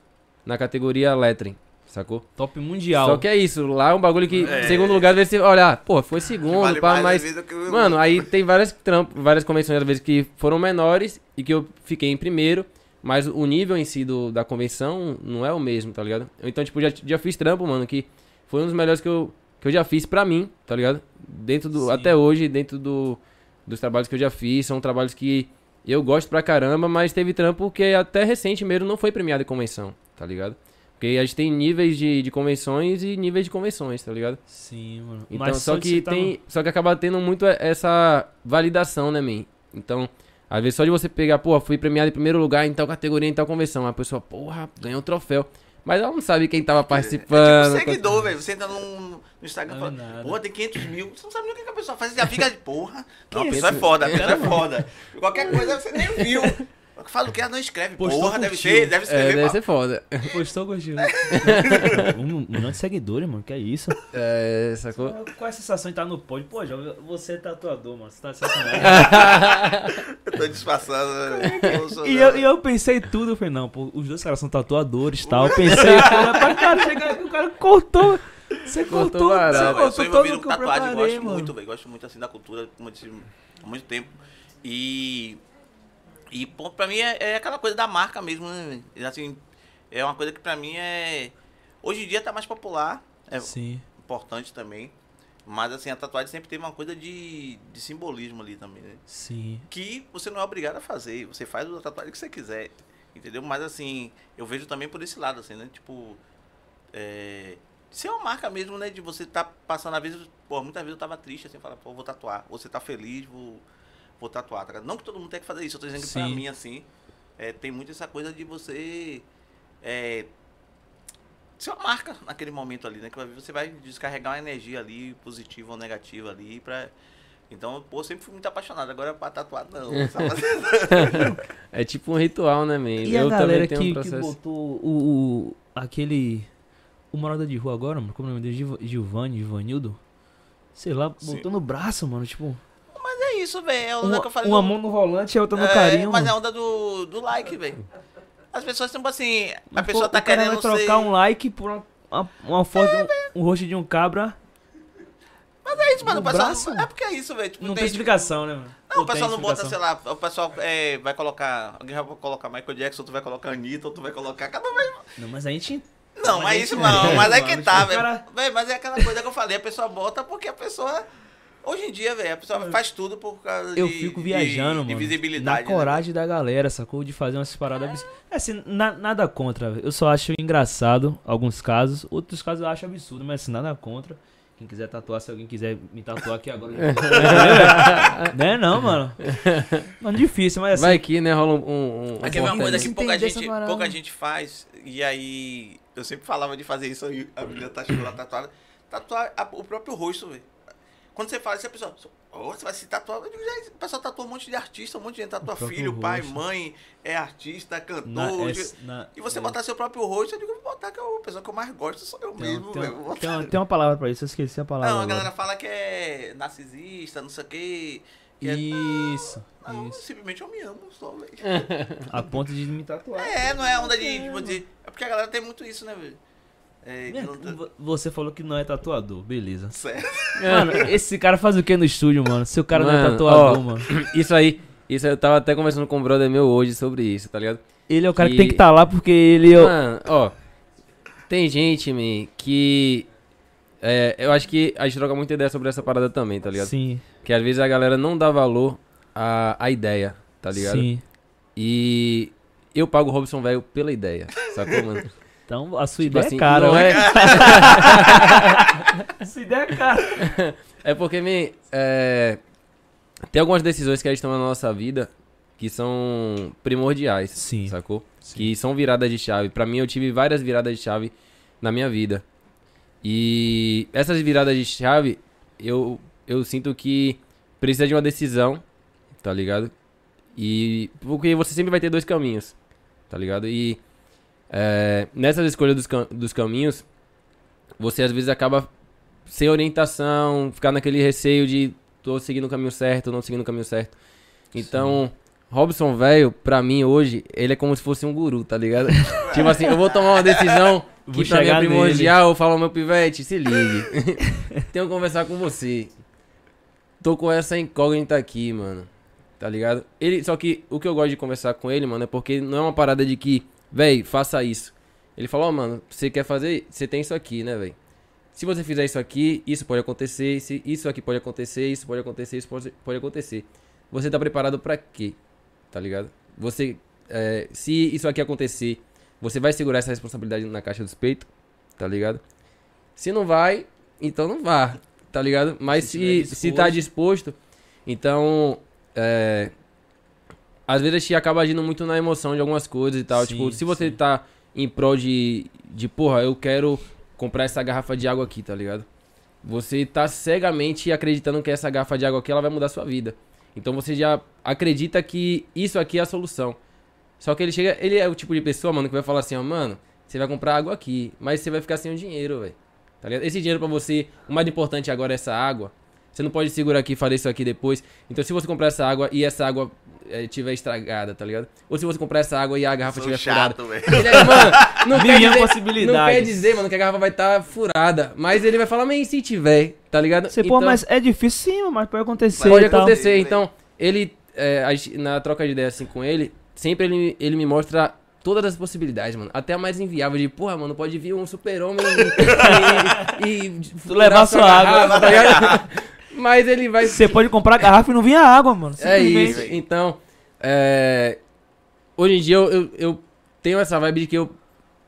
na categoria Lettering, sacou?
Top mundial.
Só que é isso, lá é um bagulho que,
É.
em segundo lugar, às vezes você olha, pô, foi segundo,
Vale
pá, mas.
o-
Mano, aí tem várias, trampo, várias convenções, às vezes, que foram menores e que eu fiquei em primeiro, mas o nível em si do, da convenção não é o mesmo, tá ligado? Então, tipo, já, já fiz trampo, mano, que foi um dos melhores que eu, que eu já fiz pra mim, tá ligado? Dentro do.
Sim.
Até hoje, dentro do, dos trabalhos que eu já fiz, são trabalhos que eu gosto pra caramba, mas teve trampo que até recente mesmo não foi premiado em convenção, tá ligado? Porque a gente tem níveis de, de convenções e níveis de convenções, tá ligado?
Sim, mano.
Então,
Mas
só que
tá
tem, só que acaba tendo muito essa validação, né, man? Então, às vezes só de você pegar, pô, fui premiado em primeiro lugar em tal categoria, em tal convenção, a pessoa, porra, ganhou um troféu. Mas ela não sabe quem tava
É
participando.
tipo seguidor, velho. Você entra num, no Instagram e
é
fala,
nada.
porra, tem 500 mil. Você não sabe nem o que que a pessoa faz. Você já fica de porra. Não, a pessoa é foda, a pessoa é foda. Qualquer coisa você nem viu. Fala o que ela não escreve.
Postou,
porra, deve
curtiu.
ser, deve
É,
escrever.
deve
mal.
ser foda.
Postou, curtiu. um milhão de seguidores, mano. Que é isso?
É, sacou?
Qual é a sensação de estar no pódio? Pô, já, você é tatuador, mano. Você tá sacanagem.
Eu tô disfarçando. né?
E eu, e eu pensei tudo, eu falei, não, pô, os dois caras são tatuadores e tal. Eu pensei, pô, pra cara, chegar aqui, o cara cortou. Você
Cortou
cortou, você
Não, eu
cortou
sou
todo
envolvido com tatuagem,
preparei,
gosto
mano.
muito, velho. Gosto muito assim da cultura, como eu disse, há muito tempo. E. E pô, pra mim é, é aquela coisa da marca mesmo, né? Assim, é uma coisa que pra mim é. Hoje em dia tá mais popular, é
Sim,
importante também. Mas assim, a tatuagem sempre teve uma coisa de, de simbolismo ali também, né?
sim.
que você não é obrigado a fazer. Você faz a tatuagem que você quiser. Entendeu? Mas assim, eu vejo também por esse lado, assim, né? Tipo. É, ser uma marca mesmo, né? De você tá passando, às vezes, pô, muitas vezes eu tava triste, assim, falar, pô, vou tatuar. Ou você tá feliz, vou, vou tatuar. Tá? Não que todo mundo tenha que fazer isso, eu tô dizendo que pra
Sim.
mim, assim, é, tem muito essa coisa de você. É, ser uma marca naquele momento ali, né? Que você vai descarregar uma energia ali, positiva ou negativa ali, pra. Então, pô, eu sempre fui muito apaixonado. Agora pra tatuar, não.
É tipo um ritual, né, man?
E
eu
a galera que,
um
que
processo.
botou o, o- aquele. O morada de rua agora, mano? Como é o nome dele? Gilvani, Givanildo? Sei lá,
Sim.
botou no braço, mano. Tipo,
isso, velho. É a onda
uma,
que eu falei.
uma
do-
mão no volante e a outra no
é,
carinho.
Mas é a onda do, do like, velho. As pessoas estão assim. A
Mas,
pessoa
pô,
tá querendo
trocar
ser.
um like por uma, uma, uma foto, um, um rosto de um cabra.
Mas é isso, mano. O pessoal.
braço?
É porque é isso, velho. Tipo,
Não tem
tem-
explicação, né, mano?
Não, o pessoal não bota, sei lá, o pessoal é, vai colocar. Alguém vai colocar Michael Jackson, outro vai colocar Anitta, outro vai colocar. Cada vez.
Não, mas a gente.
Não,
Mas
mas,
é
isso não, mas é que tá,
Tipo,
velho.
cara-
Mas é aquela coisa que eu falei, a pessoa bota porque a pessoa. Hoje em dia, velho, a pessoa faz tudo por causa
Eu
de.
fico
de-
viajando,
de,
mano.
visibilidade.
Na
né,
coragem da galera, sacou? De fazer umas paradas. abs- É assim, na- nada contra. velho. Eu só acho engraçado alguns casos. Outros casos eu acho absurdo, mas assim, nada contra. Quem quiser tatuar, se alguém quiser me tatuar aqui agora. né, não, mano? Mano, difícil, mas assim.
Vai que, né, rola um. um, um
Aqui é uma
porta
coisa que pouca gente, pouca gente faz. E aí, eu sempre falava de fazer isso aí. A menina tá chegando lá tatuada. Tatuar a- o próprio rosto, velho. Quando você fala isso, a pessoa. "Ô, você vai se tatuar. Eu digo, já, o pessoal tatua um monte de artista, um monte de gente tatua
O
filho, pai,
rosto.
mãe, é artista, cantor.
na-
eu
é-
digo-
na-
e você
é,
botar seu próprio rosto, eu digo, vou botar que é a pessoa que eu mais gosto sou eu
tem,
mesmo,
tem,
botar.
tem tem uma palavra pra isso, eu esqueci a palavra.
Não, a
agora.
galera fala que é narcisista, não sei o quê. Que é,
Isso,
não,
isso.
simplesmente eu me amo só, velho.
A ponto de me tatuar.
É, não é onda de, tipo, de. É porque a galera tem muito isso, né, velho? É, não-
Você falou que não é tatuador, beleza.
Sério.
Mano, esse cara faz o que no estúdio, mano? Se o cara não é
Mano,
tatuador,
ó,
mano.
Isso aí. Isso eu tava até conversando com um brother meu hoje sobre isso, tá ligado?
Ele é o cara que
Que-
tem que estar lá porque ele. é o-
Mano, ó. Tem gente, man, que. é, eu acho que a gente troca muita ideia sobre essa parada também, tá ligado?
Sim,
Que às vezes a galera não dá valor à, à ideia, tá ligado?
sim.
E eu pago o Robson velho pela ideia, sacou, mano?
Então a sua
Tipo
ideia
assim,
é cara,
não
né?
é-
A sua ideia é cara.
É porque, man, é, tem algumas decisões que a gente toma na nossa vida que são primordiais,
Sim.
sacou? Que são viradas de chave. Pra mim, eu tive várias viradas de chave na minha vida. E essas viradas de chave, eu, eu sinto que precisa de uma decisão, tá ligado? E porque você sempre vai ter dois caminhos, tá ligado? E é, nessas escolhas dos, cam- dos caminhos, você às vezes acaba sem orientação, ficar naquele receio de tô seguindo o caminho certo, não seguindo o caminho certo. Então, Robson, velho, pra mim hoje, ele é como se fosse um guru, tá ligado? tipo assim, eu vou tomar uma decisão
Vou
pra mim é primordial, eu falo meu pivete, se ligue. Tenho que conversar com você. Tô com essa incógnita aqui, mano. Tá ligado? Ele, só que o que eu gosto de conversar com ele, mano, é porque não é uma parada de que, véi, faça isso. Ele falou, ó, mano, você quer fazer, você tem isso aqui, né, véi? Se você fizer isso aqui, isso pode acontecer, se isso aqui pode acontecer, isso pode acontecer, isso pode, pode acontecer. Você tá preparado pra quê? Tá ligado? Você, é, se isso aqui acontecer, você vai segurar essa responsabilidade na caixa dos peitos, tá ligado? Se não vai, então não vá, tá ligado? Mas
Se
se, se, tá disposto, então, é, às vezes a gente acaba agindo muito na emoção de algumas coisas e tal.
Sim,
tipo, se você
sim.
tá em prol de, de, porra, eu quero comprar essa garrafa de água aqui, tá ligado? Você tá cegamente acreditando que essa garrafa de água aqui ela vai mudar a sua vida. Então você já acredita que isso aqui é a solução. Só que ele chega, ele é o tipo de pessoa, mano, que vai falar assim, ó, mano, você vai comprar água aqui, mas você vai ficar sem o dinheiro, velho. Tá ligado? Esse dinheiro pra você, o mais importante agora é essa água. Você não pode segurar aqui e fazer isso aqui depois. Então se você comprar essa água e essa água tiver estragada, tá ligado? Ou se você comprar essa água e a garrafa
Sou
estiver furada.
chato, velho.
Ele é, mano, não quer, dizer,
possibilidades.
não quer dizer, mano, que a garrafa vai estar furada. Mas ele vai falar, mas e se tiver, tá ligado?
Você, pô, mas é difícil sim, mas pode acontecer
Pode acontecer, então, ele, é, na troca de ideia assim com ele, sempre ele, ele me mostra todas as possibilidades, mano. Até a mais inviável de, porra, mano, pode vir um super-homem e, e, e
levar sua água.
tá ligado? Mas ele vai...
Você pode comprar garrafa e não vinha água, mano.
É isso, então, é, hoje em dia eu, eu, eu tenho essa vibe de que eu,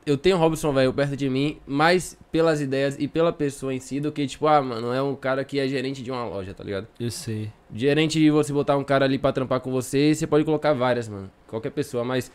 eu tenho o Robson, velho, perto de mim, mais pelas ideias e pela pessoa em si, do que, tipo, ah, mano, é um cara que é gerente de uma loja, tá ligado?
Eu sei.
Gerente de você botar um cara ali pra trampar com você, você pode colocar várias, mano. Qualquer pessoa, mas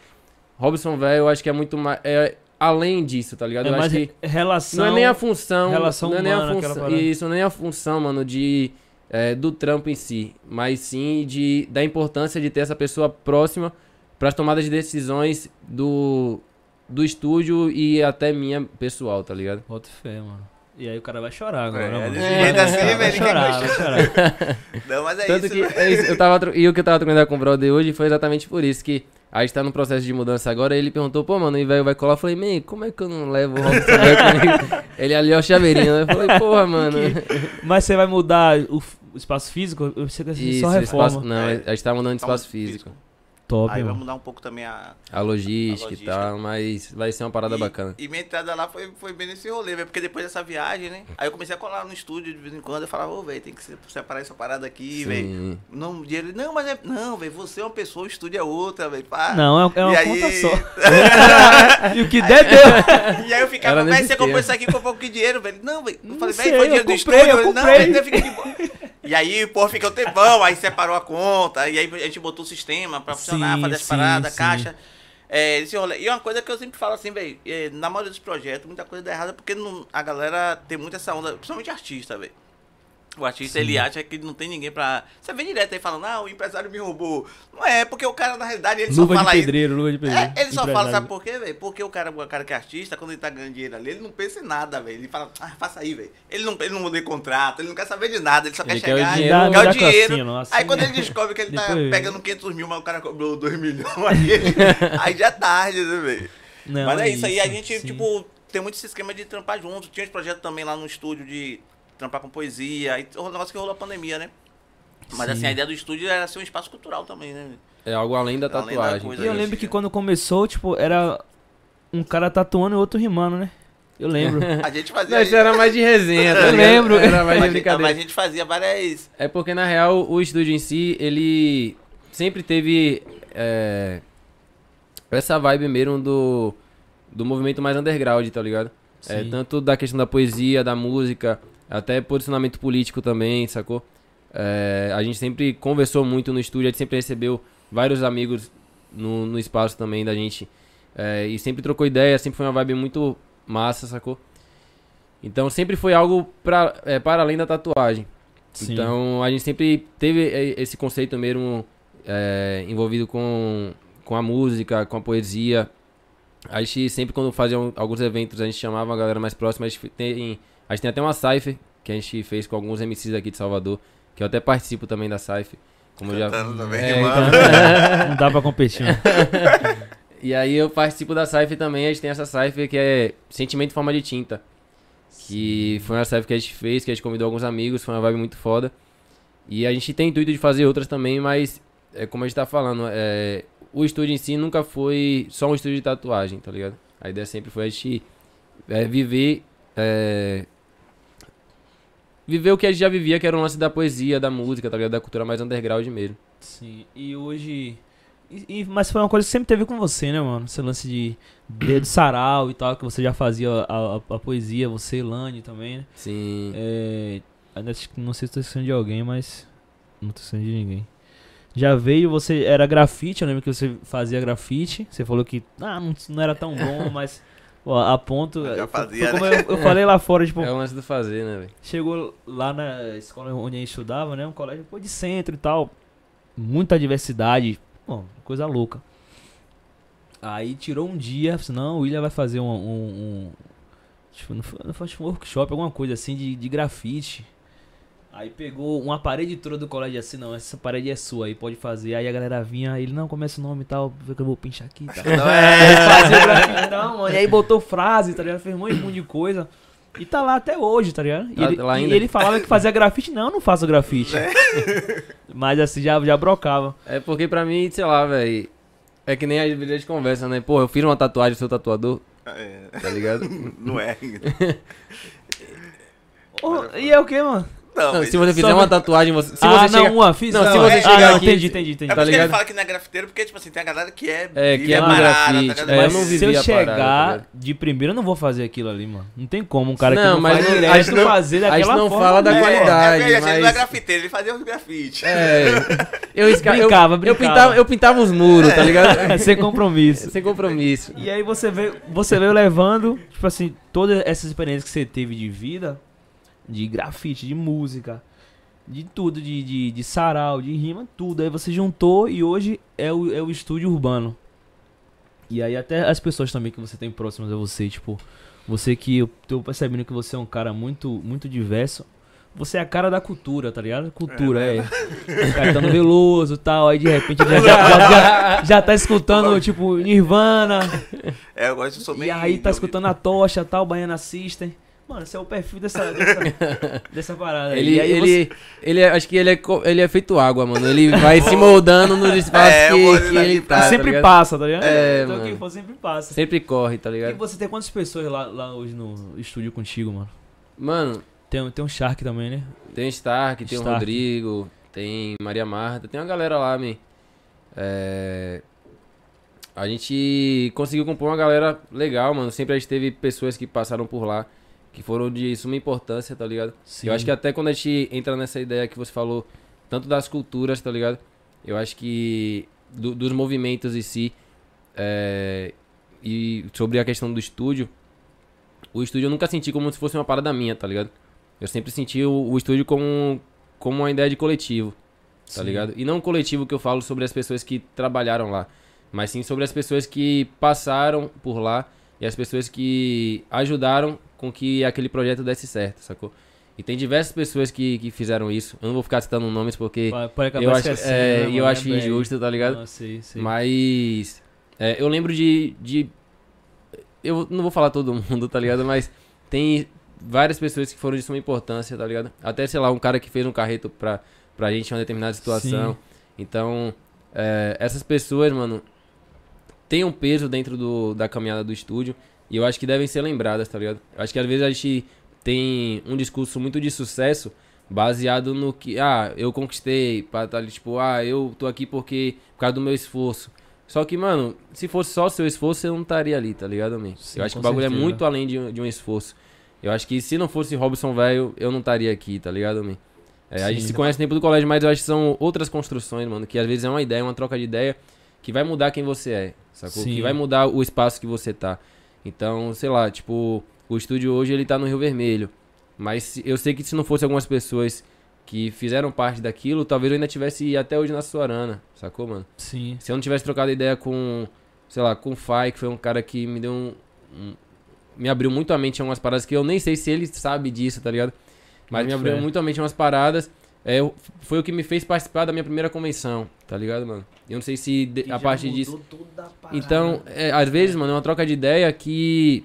Robson, velho, eu acho que é muito mais. É além disso, tá ligado?
É
eu
mais
acho que
re- relação.
não é nem a função.
relação
não é nem a
humana, aquela
função. Isso, nem a função, mano, de. é, do trampo em si. Mas sim de, da importância de ter essa pessoa próxima pras tomadas de decisões do, do estúdio e até minha pessoal, tá ligado?
Bota fé, mano. E aí o cara vai chorar agora,
É,
mano.
desse jeito assim,
vai
velho,
chorar,
ninguém
vai chorar.
Não, mas é
Tanto
isso.
que
né?
é isso, eu tava, e o que eu tava trocando com o brother hoje foi exatamente por isso que a gente tá no processo de mudança agora, ele perguntou, pô, mano, e velho vai colar? Eu falei, man, como é que eu não levo o Robson comigo? Ele ali é o chaveirinho, né? Eu falei, porra, mano.
Mas você vai mudar o, espaço físico? Eu sei que você
Isso,
só reforma.
espaço, não,
É.
a gente tá mudando de espaço
Então,
físico.
Top,
Aí vai
mano.
mudar um pouco também a.
A logística,
A logística.
e tal, mas vai ser uma parada
e,
bacana.
E minha entrada lá foi, foi bem nesse rolê, velho. Porque depois dessa viagem, né? Aí eu comecei a colar no estúdio de vez em quando. Eu falava, ô, velho, tem que se- separar essa parada aqui, velho. Não, e ele, não, mas é. Não, velho, você é uma pessoa, o estúdio é outra, velho. pá.
Não, é, é uma
E aí-
conta só. e o que der, deu.
E aí eu ficava, velho, você comprou isso aqui com pouco dinheiro, velho. Não, velho. Eu
Não
falei, velho, foi dinheiro do estúdio.
eu
Ele, não, velho, fica de boa. E aí, pô, fica um tempão, aí separou a conta, e aí a gente botou o sistema pra funcionar,
Sim,
fazer as
sim,
paradas,
sim.
caixa. É, rolê. E uma coisa que eu sempre falo assim, velho, é, na maioria dos projetos, muita coisa dá errada porque não- a galera tem muito essa onda, principalmente artista, velho. O artista, ele acha que não tem ninguém pra... Você vê direto aí falando, ah, o empresário me roubou. Não é, porque o cara, na realidade, ele
Luva
só
de
fala isso.
pedreiro, luva de pedreiro.
É, ele só fala, sabe por quê, velho? Porque o cara, o cara que é artista, quando ele tá ganhando dinheiro ali, ele não pensa em nada, velho. Ele fala, ah, faça aí, velho. Ele não, ele não muda de contrato, ele não quer saber de nada, ele só
Ele
quer
quer o
chegar,
dinheiro.
Dá-
quer o dinheiro.
assim.
Aí quando ele descobre que ele tá pegando 500 mil, mas o cara cobrou 2 milhões, aí, ele- aí já é tarde, né, velho? Mas é isso aí, a
isso,
gente,
sim.
tipo, tem muito esse esquema de trampar junto. Tinha uns projetos também lá no estúdio de trampar com poesia. Aí o negócio que rolou a pandemia, né? Mas
Sim.
assim, a ideia do estúdio era ser um espaço cultural também, né?
É algo além da
Além da
tatuagem.
coisa
E eu lembro que quando começou, tipo, era um cara tatuando e outro rimando, né? Eu lembro.
A gente fazia.
Isso era mais de resenha, tá
Eu lembro.
Era mais de
mas, mas
brincadeira.
a gente fazia várias.
É porque, na real, o estúdio em si, ele sempre teve é, essa vibe mesmo do, do movimento mais underground, tá ligado? É, tanto da questão da poesia, da música, até posicionamento político também, sacou? É, a gente sempre conversou muito no estúdio, a gente sempre recebeu vários amigos no, no espaço também da gente. É, e sempre trocou ideia, sempre foi uma vibe muito massa, sacou? Então sempre foi algo pra, é, para além da tatuagem.
Sim.
Então a gente sempre teve esse conceito mesmo é, envolvido com, com a música, com a poesia. A gente sempre quando fazia alguns eventos a gente chamava a galera mais próxima. A gente tem, a gente tem até uma cypher que a gente fez com alguns MCs aqui de Salvador, que eu até participo também da cypher. Como eu já
Cantando também,
É.
Então, não dá pra competir.
E aí eu participo da Cypher também, a gente tem essa Cypher que é Sentimento em Forma de Tinta. Que foi uma Cypher que a gente fez, que a gente convidou alguns amigos, foi uma vibe muito foda. E a gente tem intuito de fazer outras também, mas é como a gente tá falando, é, o estúdio em si nunca foi só um estúdio de tatuagem, tá ligado? A ideia sempre foi a gente é, viver. é, viver o que a gente já vivia, que era o lance da poesia, da música, tá ligado? Da cultura mais underground mesmo.
Sim, e hoje. e- e- mas foi uma coisa que sempre teve com você, né, mano? Esse lance de dedo sarau e tal, que você já fazia a, a- a poesia, você, Lani também, né?
Sim.
É, ainda acho que- não sei se tô esquecendo de alguém, mas não tô esquecendo de ninguém. Já veio, você era grafite, eu lembro que você fazia grafite. Você falou que ah, não, não era tão bom, mas a ponto.
Já
foi-
fazia,
como eu, eu falei lá fora, tipo,
É o lance do fazer, né, velho?
chegou lá na escola onde a gente estudava, né? Um colégio pô, de centro e tal. Muita diversidade. Bom, coisa louca. Aí tirou um dia, falou assim, não, o William vai fazer um. um, um tipo, não foi, não foi um workshop, alguma coisa assim de, de grafite. Aí pegou uma parede toda do colégio assim, não, essa parede é sua, aí pode fazer. Aí a galera vinha, ele não começa o nome e tal, vê que eu vou pinchar aqui e tal.
Não
Aí
é.
fazia o grafitão, mano. E aí botou frase, tá ligado? Fez um monte monte de coisa. E tá lá até hoje, tá ligado? E,
Tá
ele,
lá
e ele falava que fazia grafite. Não, eu não faço grafite. Mas assim, já, já brocava.
É porque pra mim, sei lá, velho. É que nem a gente conversa, né? Pô, eu fiz uma tatuagem, sou tatuador,
É,
tá ligado?
Não é.
Ô, e é o que, mano?
Não,
Não,
mas-
se você fizer
Só-
uma tatuagem, você, se
ah,
você
não,
chega...
uma, fiz.
Não,
não,
se você
é-
chegar
ah, não,
aqui-
entendi, entendi, entendi.
É
tá
por isso que ele
ligado?
fala que não é grafiteiro, porque, tipo assim, tem a galera que é.
É, que é
a parada,
grafite.
tá ligado?
É, eu
Mas
não
se eu
a parada, tá
chegar
ligado?
de primeira, eu não vou fazer aquilo ali, mano. Não tem como um cara que
Não,
não
mas
faz
não-
direto
a gente não-
fazer
a
daquela
gente não
forma.
fala da qualidade.
É, é, ele não é grafiteiro, ele fazia os grafites.
É. Eu,
Brincava,
eu,
brincava.
pintava, eu pintava os muros, tá ligado?
Sem compromisso.
Sem compromisso.
E aí você veio, você veio levando, tipo assim, todas essas experiências que você teve de vida, de grafite, de música, de tudo, de, de, de sarau, de rima, tudo. Aí você juntou e hoje é o, é o estúdio urbano. E aí até as pessoas também que você tem próximas a você, tipo, você que eu tô percebendo que você é um cara muito, muito diverso. Você é a cara da cultura, tá ligado? Cultura, é. Caetano Veloso e tal, aí de repente já, já, já, já tá escutando, tipo, Nirvana,
É, eu gosto de sou
e
bem
aí tá escutando a tocha tal, Baiana System. Mano, esse é o perfil dessa, dessa, dessa parada.
Ele,
E aí
ele, ele, é- acho que ele é, ele é feito água, mano. Ele vai se moldando nos espaços
É,
que, que ele tá,
você
tá
sempre
ligado?
passa, tá ligado?
É,
então
mano.
quem for sempre passa.
Sempre corre, tá
E
ligado?
você tem quantas pessoas lá, lá hoje no estúdio contigo, mano?
Mano,
Tem, tem um Shark também, né?
tem Stark, tem o
Stark.
Rodrigo, tem Maria Marta, tem uma galera lá, man. É... A gente conseguiu compor uma galera legal, mano. Sempre a gente teve pessoas que passaram por lá, que foram de suma importância, tá ligado?
Sim.
Eu acho que até quando a gente entra nessa ideia que você falou, tanto das culturas, tá ligado? Eu acho que do- dos movimentos em si, é, e sobre a questão do estúdio, o estúdio eu nunca senti como se fosse uma parada minha, tá ligado? Eu sempre senti o, o estúdio como, como uma ideia de coletivo, tá
Sim.
ligado? E não um coletivo que eu falo sobre as pessoas que trabalharam lá, mas sim sobre as pessoas que passaram por lá e as pessoas que ajudaram com que aquele projeto desse certo, sacou? E tem diversas pessoas que, que fizeram isso. Eu não vou ficar citando nomes porque
Pode- Pode
eu acho,
esquecendo,
é,
né,
eu acho injusto, tá ligado?
Não, sei, sei.
Mas é, eu lembro de, de. Eu não vou falar todo mundo, tá ligado? Mas tem várias pessoas que foram de suma importância, tá ligado? Até, sei lá, um cara que fez um carreto pra, pra gente em uma determinada situação.
Sim.
Então, é, essas pessoas, mano, têm um peso dentro do, da caminhada do estúdio e eu acho que devem ser lembradas, tá ligado? Eu acho que às vezes a gente tem um discurso muito de sucesso baseado no que, ah, eu conquistei, tá tipo, ah, eu tô aqui porque, por causa do meu esforço. Só que, mano, se fosse só o seu esforço, eu não estaria ali, tá ligado, amigo?
Sim,
eu acho que o bagulho é
certeza.
muito além de, um- de um esforço. Eu acho que se não fosse Robson velho, eu não estaria aqui, tá ligado, amigo? É, a
Sim.
gente se conhece tempo do colégio, mas eu acho que são outras construções, mano, que às vezes é uma ideia, uma troca de ideia que vai mudar quem você é, sacou?
Sim.
Que vai mudar o espaço que você tá. Então, sei lá, tipo, o estúdio hoje ele tá no Rio Vermelho. Mas eu sei que se não fosse algumas pessoas que fizeram parte daquilo, talvez eu ainda tivesse até hoje na Suarana, sacou, mano?
Sim.
Se eu não tivesse trocado ideia com, sei lá, com o Fai, que foi um cara que me deu um, um- me abriu muito a mente em algumas paradas que eu nem sei se ele sabe disso, tá ligado? Mas
Muito
me abriu
fé.
muito a mente em umas paradas. É, foi o que me fez participar da minha primeira convenção, tá ligado, mano? Eu não sei se de- a partir disso. Então, é, às vezes, mano, é uma troca de ideia que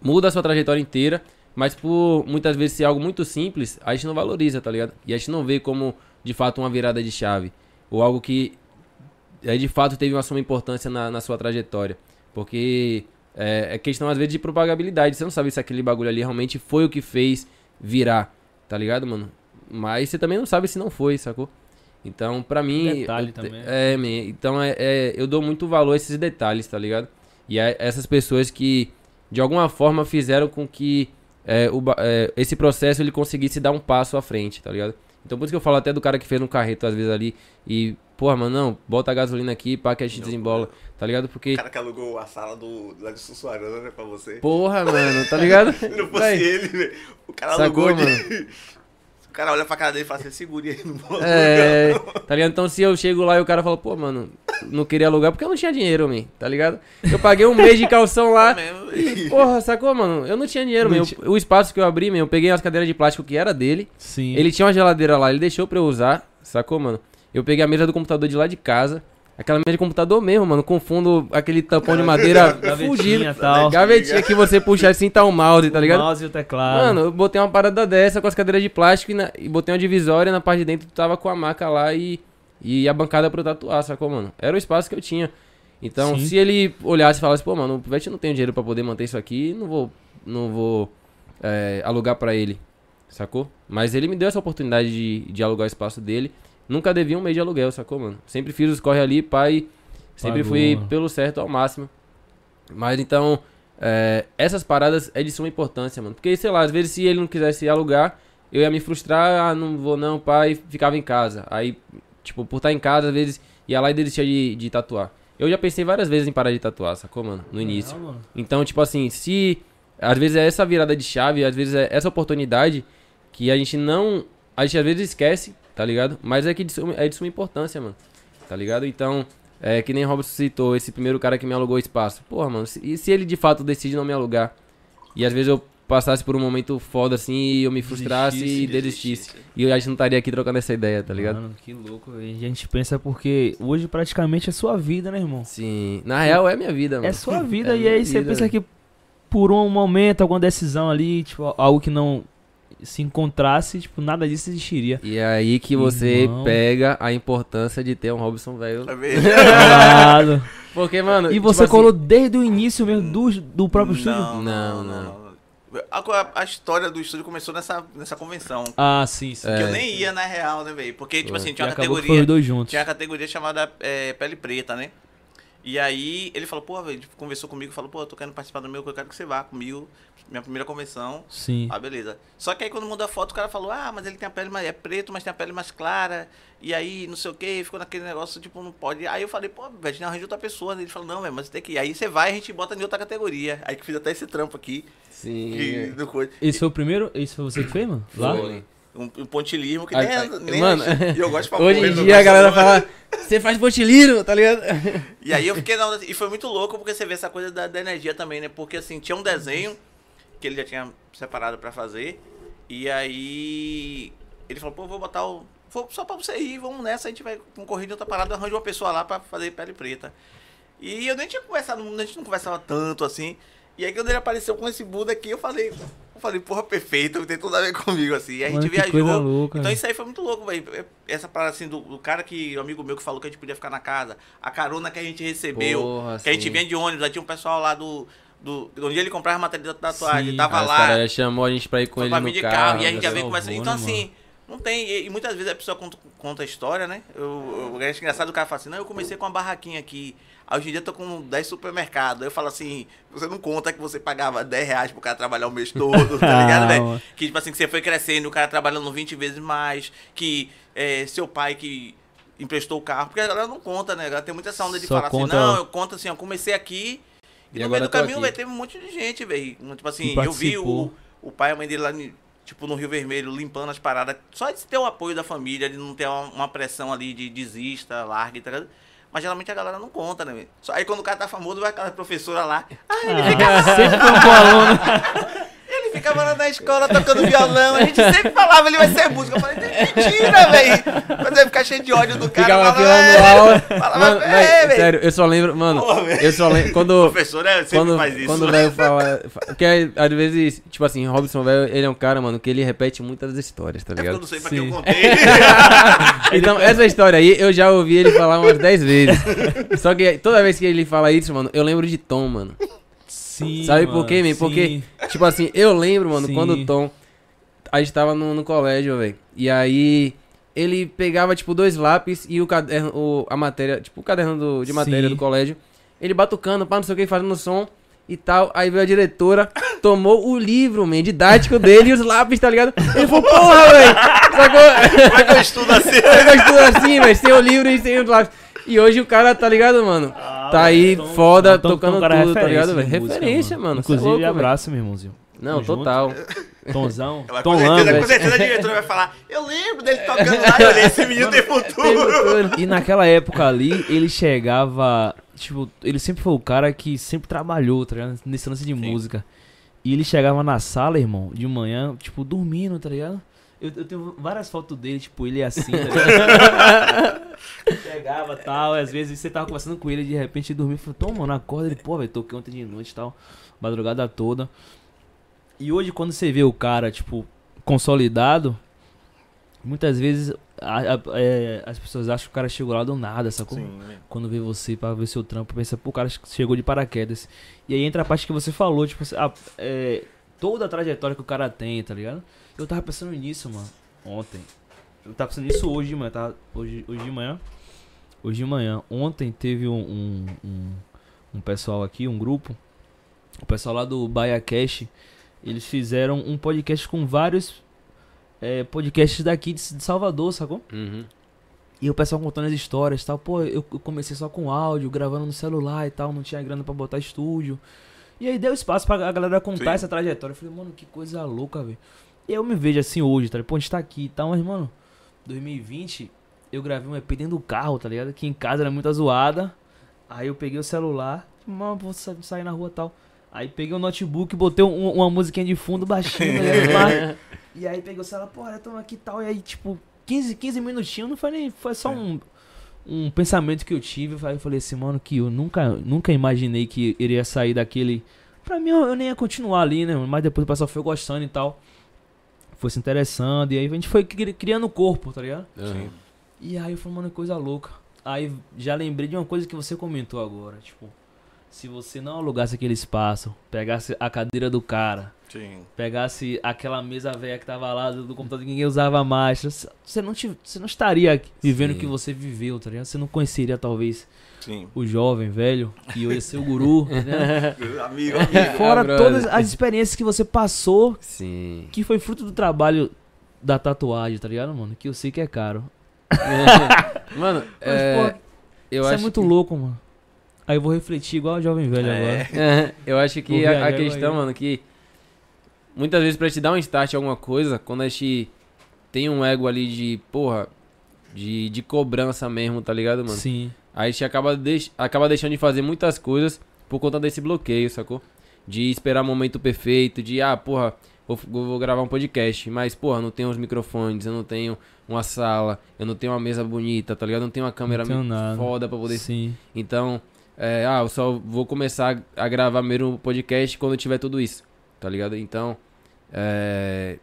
muda a sua trajetória inteira, mas por muitas vezes ser algo muito simples, a gente não valoriza, tá ligado? E a gente não vê como, de fato, uma virada de chave. Ou algo que, é, de fato, teve uma suma importância na, na sua trajetória. Porque é, é questão, às vezes, de propagabilidade. Você não sabe se aquele bagulho ali realmente foi o que fez virar, tá ligado, mano? Mas você também não sabe se não foi, sacou? Então, pra mim.
Detalhe também.
É, man, então é, é- eu dou muito valor a esses detalhes, tá ligado? E a essas pessoas que, de alguma forma, fizeram com que é, o é, esse processo ele conseguisse dar um passo à frente, tá ligado? Então por isso que eu falo até do cara que fez no carreto, às vezes, ali, e, porra, mano, não, bota a gasolina aqui, pá, que a gente desembola, tá ligado? Porque,
O cara que alugou a sala do, lá de Sussuarana, né, pra você.
porra, mano, tá ligado?
Se não fosse
Véi,
ele, velho. O cara
Sacou,
alugou de... O cara olha pra cara dele e fala assim, segure aí, não vou
É, tá ligado? Então se eu chego lá e o cara fala, pô, mano, não queria alugar porque eu não tinha dinheiro, man, tá ligado? Eu paguei um mês de calção lá.
mesmo.
E, porra, sacou, mano? Eu não tinha dinheiro,
Não
meu. O espaço que eu abri, meu, eu peguei as cadeiras de plástico que era dele.
Sim.
Ele tinha uma geladeira lá, ele deixou pra eu usar, sacou, mano? Eu peguei a mesa do computador de lá de casa. Aquela mesa de computador mesmo, mano, com fundo, aquele tampão de madeira fugido.
Gavetinha tal.
Gavetinha que você puxa assim, tá o mouse, tá
O
ligado?
mouse e o teclado.
Mano, eu botei uma parada dessa com as cadeiras de plástico e, na- e botei uma divisória na parte de dentro, tava com a maca lá e, e a bancada pra eu tatuar, sacou, mano? Era o espaço que eu tinha. Então,
Sim.
se ele olhasse e falasse, pô, mano, o Pivete não tem dinheiro pra poder manter isso aqui, não vou, não vou é, alugar pra ele, sacou? Mas ele me deu essa oportunidade de, de alugar o espaço dele. Nunca devia um mês de aluguel, sacou, mano? Sempre fiz os corre ali, pai. Sempre
Pagou,
fui pelo certo ao máximo. Mas então, é, essas paradas é de suma importância, mano. Porque, sei lá, às vezes se ele não quisesse alugar, eu ia me frustrar, ah, não vou não, pai, ficava em casa. Aí, tipo, por estar em casa, às vezes ia lá e desistia de, de tatuar. Eu já pensei várias vezes em parar de tatuar, sacou, mano? No início.
Não, mano.
Então, tipo assim, se às vezes é essa virada de chave, às vezes é essa oportunidade que a gente não. A gente às vezes esquece, tá ligado? Mas é que de suma- é de suma importância, mano. Tá ligado? Então, é que nem Robson citou, esse primeiro cara que me alugou espaço. Porra, mano, se- e se ele de fato decide não me alugar? E às vezes eu passasse por um momento foda assim e eu me frustrasse e desistisse. E a gente não estaria aqui trocando essa ideia, tá ligado?
Mano, que louco. velho. A gente pensa porque hoje praticamente é sua vida, né, irmão?
Sim. Na real é minha vida, mano.
É sua vida
É
e aí você
vida,
pensa que por um momento, alguma decisão ali, tipo, algo que não se encontrasse, tipo, nada disso existiria.
E é aí que você
Irmão.
pega a importância de ter um Robson velho.
Claro.
Porque, mano.
E
tipo
você
assim,
colou desde o início mesmo do, do próprio estúdio?
Não,
Não,
não,
não.
não. A, a- história do estúdio começou nessa, nessa convenção.
Ah, sim, sim.
É.
Que eu nem ia na real, né, velho? Porque, tipo
Foi.
assim, tinha uma
acabou que foi
categoria.
dois juntos.
Tinha a categoria chamada é, Pele Preta, né? E aí ele falou, pô, velho, tipo, conversou comigo, falou, pô, eu tô querendo participar do meu, que eu quero que você vá comigo. Minha primeira convenção.
Sim.
Ah, beleza. Só que aí quando muda a foto, o cara falou, ah, mas ele tem a pele mais. É preto, mas tem a pele mais clara. E aí, não sei o que, ficou naquele negócio, tipo, não pode. Aí eu falei, pô, velho, a gente arranja outra pessoa. Ele falou, não, velho, mas tem que ir. Aí você vai e a gente bota em outra categoria. Aí que fiz até esse trampo aqui.
Sim.
Que.
Esse foi o primeiro? Esse foi você que fez, mano? Lá?
Foi.
Um, um pontilismo que
Ai,
nem,
ai,
nem
mano,
e eu gosto pra
Hoje em dia a galera
pra-
fala, você faz botiliro, tá ligado?
E aí eu fiquei na onda, e foi muito louco porque você vê essa coisa da, da energia também, né? Porque assim, tinha um desenho que ele já tinha separado pra fazer. E aí ele falou, pô, vou botar o. Vou só pra você ir, vamos nessa, a gente vai concorrer de outra parada, arranja uma pessoa lá pra fazer pele preta. E eu nem tinha conversado, a gente não conversava tanto assim. E aí quando ele apareceu com esse Buda aqui, eu falei, eu falei, porra, perfeito, tem tudo a ver comigo, assim. E a
Mano,
gente viajou.
louca,
então
velho.
isso aí foi muito louco, velho. Essa parada assim do, do cara que, o amigo meu que falou que a gente podia ficar na casa, a carona que a gente recebeu.
Porra,
Que a gente vinha de ônibus, aí tinha um pessoal lá do. Do onde ele comprava matéria da tatuagem,
Sim.
tava lá.
caras já chamou a gente pra ir com ele no
de
carro.
carro, e a gente já
né?
veio começando. Então,
né,
assim, não tem. E, e muitas vezes a pessoa conta, conta a história, né? Eu, eu acho engraçado o cara fala assim: não, eu comecei com uma barraquinha aqui. Hoje em dia eu tô com 10 supermercados. Eu falo assim: você não conta que você pagava 10 reais pro cara trabalhar o mês todo, tá ligado, velho?
mano.
Que, tipo assim, que você foi crescendo, o cara trabalhando 20 vezes mais, que é, seu pai que emprestou o carro, porque a galera não conta, né? A galera tem muita essa onda de
Só
falar
conta-
assim, não, eu conto assim, eu comecei aqui E,
E
no meio do caminho, velho, teve um monte de gente, velho. Tipo assim, eu vi o, o pai e a mãe dele lá, tipo, no Rio Vermelho, limpando as paradas. Só de ter o apoio da família, de não ter uma, uma pressão ali de desista, larga, tá ligado? Mas geralmente a galera não conta, né, velho? Só aí quando o cara tá famoso, vai aquela professora lá. Ah, ele,
Ah, sempre foi um bom aluno.
ele ficava lá na escola tocando violão. A gente sempre falava, ele vai ser músico. Eu falei, mentira, velho. Mas aí ficar cheio de ódio do cara.
Ficava
falava, "É". Falava,
Mano,
"É, velho."
sério, eu só lembro, mano.
Pô,
eu só lembro.
O
Quando.
professor é, sempre
Quando,
faz isso.
quando o velho fala. fa- Porque às vezes, tipo assim, Robson, velho, ele é um cara, mano, que ele repete muitas histórias, tá
É porque eu
ligado?
não sei pra
Sim.
quem eu contei.
Então, essa história aí, eu já ouvi ele falar umas 10 vezes. Só que toda vez que ele fala isso, mano, eu lembro de Tom, mano.
Sim,
Sabe
mano,
por quê, man? Porque, tipo assim, eu lembro, mano,
Sim.
quando o Tom. A gente tava no, no colégio, velho. E aí. Ele pegava, tipo, dois lápis e o caderno, o, a matéria, tipo, o caderno do- de matéria
Sim.
do colégio. Ele batucando, pá, não sei o que, fazendo som e tal. Aí veio a diretora, tomou o livro, man, didático dele e os lápis, tá ligado? Ele falou, porra, velho! Sacou?
Como é que eu estudo assim?
Eu estudo assim, velho, sem o livro e sem os lápis. E hoje o cara, tá ligado, mano? Tá aí
Tom-
foda, tocando
cara, é
tudo, tá ligado, velho? Referência, mano. cê é
Inclusive,
louco,
abraço, meu irmãozinho.
Não,
junto.
total.
Tomzão.
Ela,
Tom
com certeza, com certeza a diretora vai falar, eu lembro dele tocando lá, eu olhei, esse menino tem futuro.
E naquela época ali, ele chegava. Tipo, ele sempre foi o cara que sempre trabalhou, tá ligado? Nesse lance de música. E ele chegava na sala, irmão, de manhã, tipo, dormindo, tá ligado? Eu, eu tenho várias fotos dele, tipo, ele assim, tá e tal, e às vezes você tava conversando com ele, de repente ele dormia e falou, Tom, mano, acorda. Ele, pô, velho, toquei ontem de noite e tal, madrugada toda. E hoje, quando você vê o cara, tipo, consolidado, muitas vezes a- a- é, as pessoas acham que o cara chegou lá do nada, sacou? Quando vê você pra ver seu trampo, pensa, pô, o cara chegou de paraquedas. E aí entra a parte que você falou, tipo, a- é, toda a trajetória que o cara tem, tá ligado? Eu tava pensando nisso, mano, ontem. Eu tava pensando nisso hoje de manhã, tá? Hoje, hoje de manhã. Hoje de manhã. Ontem teve um, um, um, um pessoal aqui, um grupo. O pessoal lá do Bahia Cash. Eles fizeram um podcast com vários é, podcasts daqui de de Salvador, sacou?
Uhum.
E o pessoal contando as histórias e tal. Pô, eu eu comecei só com áudio, gravando no celular e tal, não tinha grana pra botar estúdio. E aí deu espaço pra galera contar
Sim.
essa trajetória. Eu falei, mano, que coisa louca, velho. Eu me vejo assim hoje, tá ligado? Pô, a gente tá aqui e tal, mas, mano, 2020 eu gravei um EP dentro do carro, tá ligado? Que em casa era muita zoada. Aí eu peguei o celular, mano, vou sa- sair na rua e tal. Aí peguei o notebook, botei um- uma musiquinha de fundo baixinho, tá? Mas- e aí peguei o celular, pô, estamos aqui e tal. E aí, tipo, 15, 15 minutinhos, não foi nem. Foi só um, um pensamento que eu tive. Aí eu falei assim, mano, que eu nunca, nunca imaginei que iria sair daquele. Pra mim, eu, eu nem ia continuar ali, né? Mas depois o pessoal foi gostando e tal. Foi se interessando. E aí a gente foi cri- criando o corpo, tá ligado?
Uhum.
E aí eu falei, mano, que coisa louca. Aí já lembrei de uma coisa que você comentou agora. Tipo, se você não alugasse aquele espaço, pegasse a cadeira do cara,
Sim.
pegasse aquela mesa velha que tava lá do, do computador que ninguém usava mais, você não, tive, você não estaria vivendo o
Sim.
que você viveu, tá ligado? Você não conheceria talvez
Sim.
o jovem velho, que hoje é seu guru, né?
Amigo,
E
amigo.
fora
Ah, brother.
todas as experiências que você passou,
Sim.
que foi fruto do trabalho da tatuagem, tá ligado, mano? Que eu sei que é caro.
Mano,
Mas,
é,
pô,
eu
isso
acho
é muito
que-
louco, mano. Aí eu vou refletir igual o jovem velho
É.
agora.
É, eu acho que a, a questão,
aí.
mano, que muitas vezes pra te dar um start em alguma coisa, quando a gente tem um ego ali de, porra, de, de cobrança mesmo, tá ligado, mano?
Sim.
Aí a gente acaba, deix acaba deixando de fazer muitas coisas por conta desse bloqueio, sacou? De esperar o momento perfeito, de, ah, porra, vou, vou gravar um podcast, mas, porra, não tenho os microfones, eu não tenho uma sala, eu não tenho uma mesa bonita, tá ligado? Eu não tenho uma câmera
tenho nada.
foda pra poder
Sim.
então, é, ah, eu só vou começar a gravar mesmo o podcast quando eu tiver tudo isso, tá ligado? Então, é.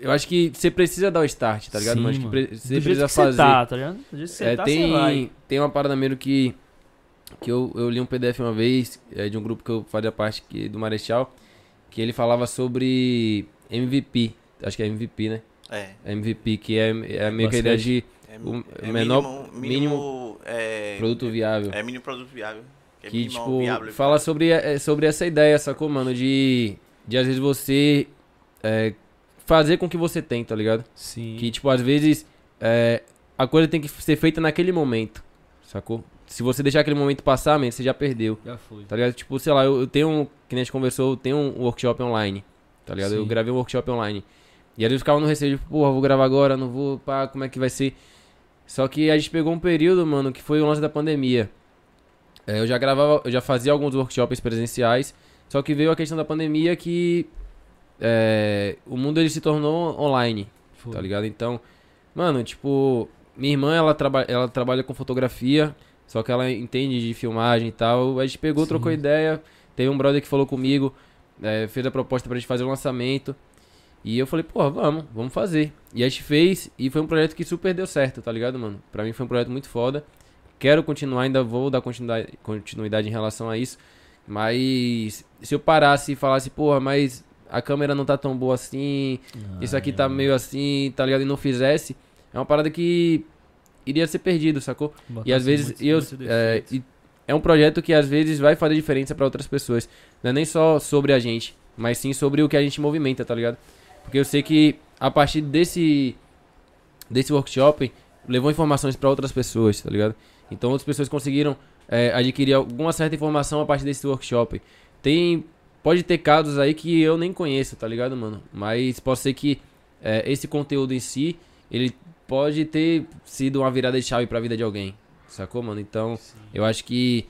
Eu acho que você precisa dar o start, tá ligado?
Sim,
Mas que
mano.
pre-
Do
você
jeito
precisa
que você
fazer.
tá, tá ligado? Do jeito que você
É,
tá, vai.
tem, tem uma parada mesmo que, que eu, eu li um PDF uma vez, é, de um grupo que eu fazia parte que, do Marechal, que ele falava sobre MVP. Acho que é MVP, né?
É.
MVP, que é, é meio que a ideia de
É,
O
é
menor-
mínimo, mínimo, é,
produto viável.
é mínimo produto viável. é
Que,
mínimo
tipo,
viável.
fala sobre, é, sobre essa ideia, sacou, mano? De, de às vezes você é, fazer com o que você tem, tá ligado?
Sim.
Que, tipo, às vezes é, a coisa tem que ser feita naquele momento, sacou? se você deixar aquele momento passar, man, você já perdeu.
Já foi.
Tá ligado? Tipo, sei lá, eu, eu tenho um. Que nem a gente conversou, eu tenho um workshop online. Tá ligado? Eu
Sim.
gravei um workshop online. E aí eu ficava no receio, tipo, porra, vou gravar agora, não vou, pá, como é que vai ser? Só que a gente pegou um período, mano, que foi o lance da pandemia. É, eu já gravava, eu já fazia alguns workshops presenciais, só que veio a questão da pandemia que é, o mundo ele se tornou online,
Foi.
tá ligado? Então, mano, tipo, minha irmã, ela, traba ela trabalha com fotografia, só que ela entende de filmagem e tal. A gente pegou,
Sim.
trocou ideia. Teve um brother que falou comigo, é, fez a proposta pra gente fazer o lançamento. E eu falei, pô, vamos, vamos fazer. E a gente fez, e foi um projeto que super deu certo, tá ligado, mano? Pra mim foi um projeto muito foda. Quero continuar, ainda vou dar continuidade, continuidade em relação a isso. Mas se eu parasse e falasse, porra, mas a câmera não tá tão boa assim, isso aqui tá meio assim, tá ligado? E não fizesse, é uma parada que iria ser perdido, sacou? E às vezes eu, é, e é um projeto que às vezes vai fazer diferença pra outras pessoas. Não é nem só sobre a gente, mas sim sobre o que a gente movimenta, tá ligado? Porque eu sei que a partir desse desse workshop levou informações pra outras pessoas, tá ligado? Então outras pessoas conseguiram é, adquirir alguma certa informação a partir desse workshop. Tem pode ter casos aí que eu nem conheço, tá ligado, mano? Mas pode ser que é, esse conteúdo em si ele pode ter sido uma virada de chave pra vida de alguém, sacou, mano? Então eu acho que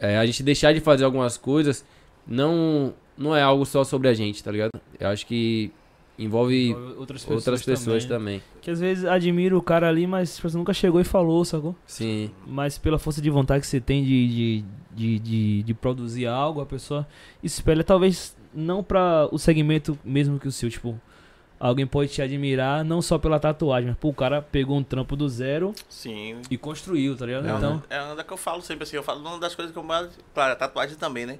é, a gente deixar de fazer algumas coisas não, não é algo só sobre a gente, tá ligado? Eu acho que envolve
outras pessoas,
outras pessoas
também.
também.
Que às vezes admira o cara ali, mas tipo, você nunca chegou e falou, sacou?
Sim,
Mas pela força de vontade que você tem de, de, de, de, de produzir algo, a pessoa espelha talvez não pra o segmento mesmo que o seu, tipo. Alguém pode te admirar não só pela tatuagem, mas pô, o cara pegou um trampo do zero
Sim.
e construiu, tá ligado?
É,
então,
uma, é uma da que eu falo sempre assim, eu falo uma das coisas que eu mais. Claro, a tatuagem também, né?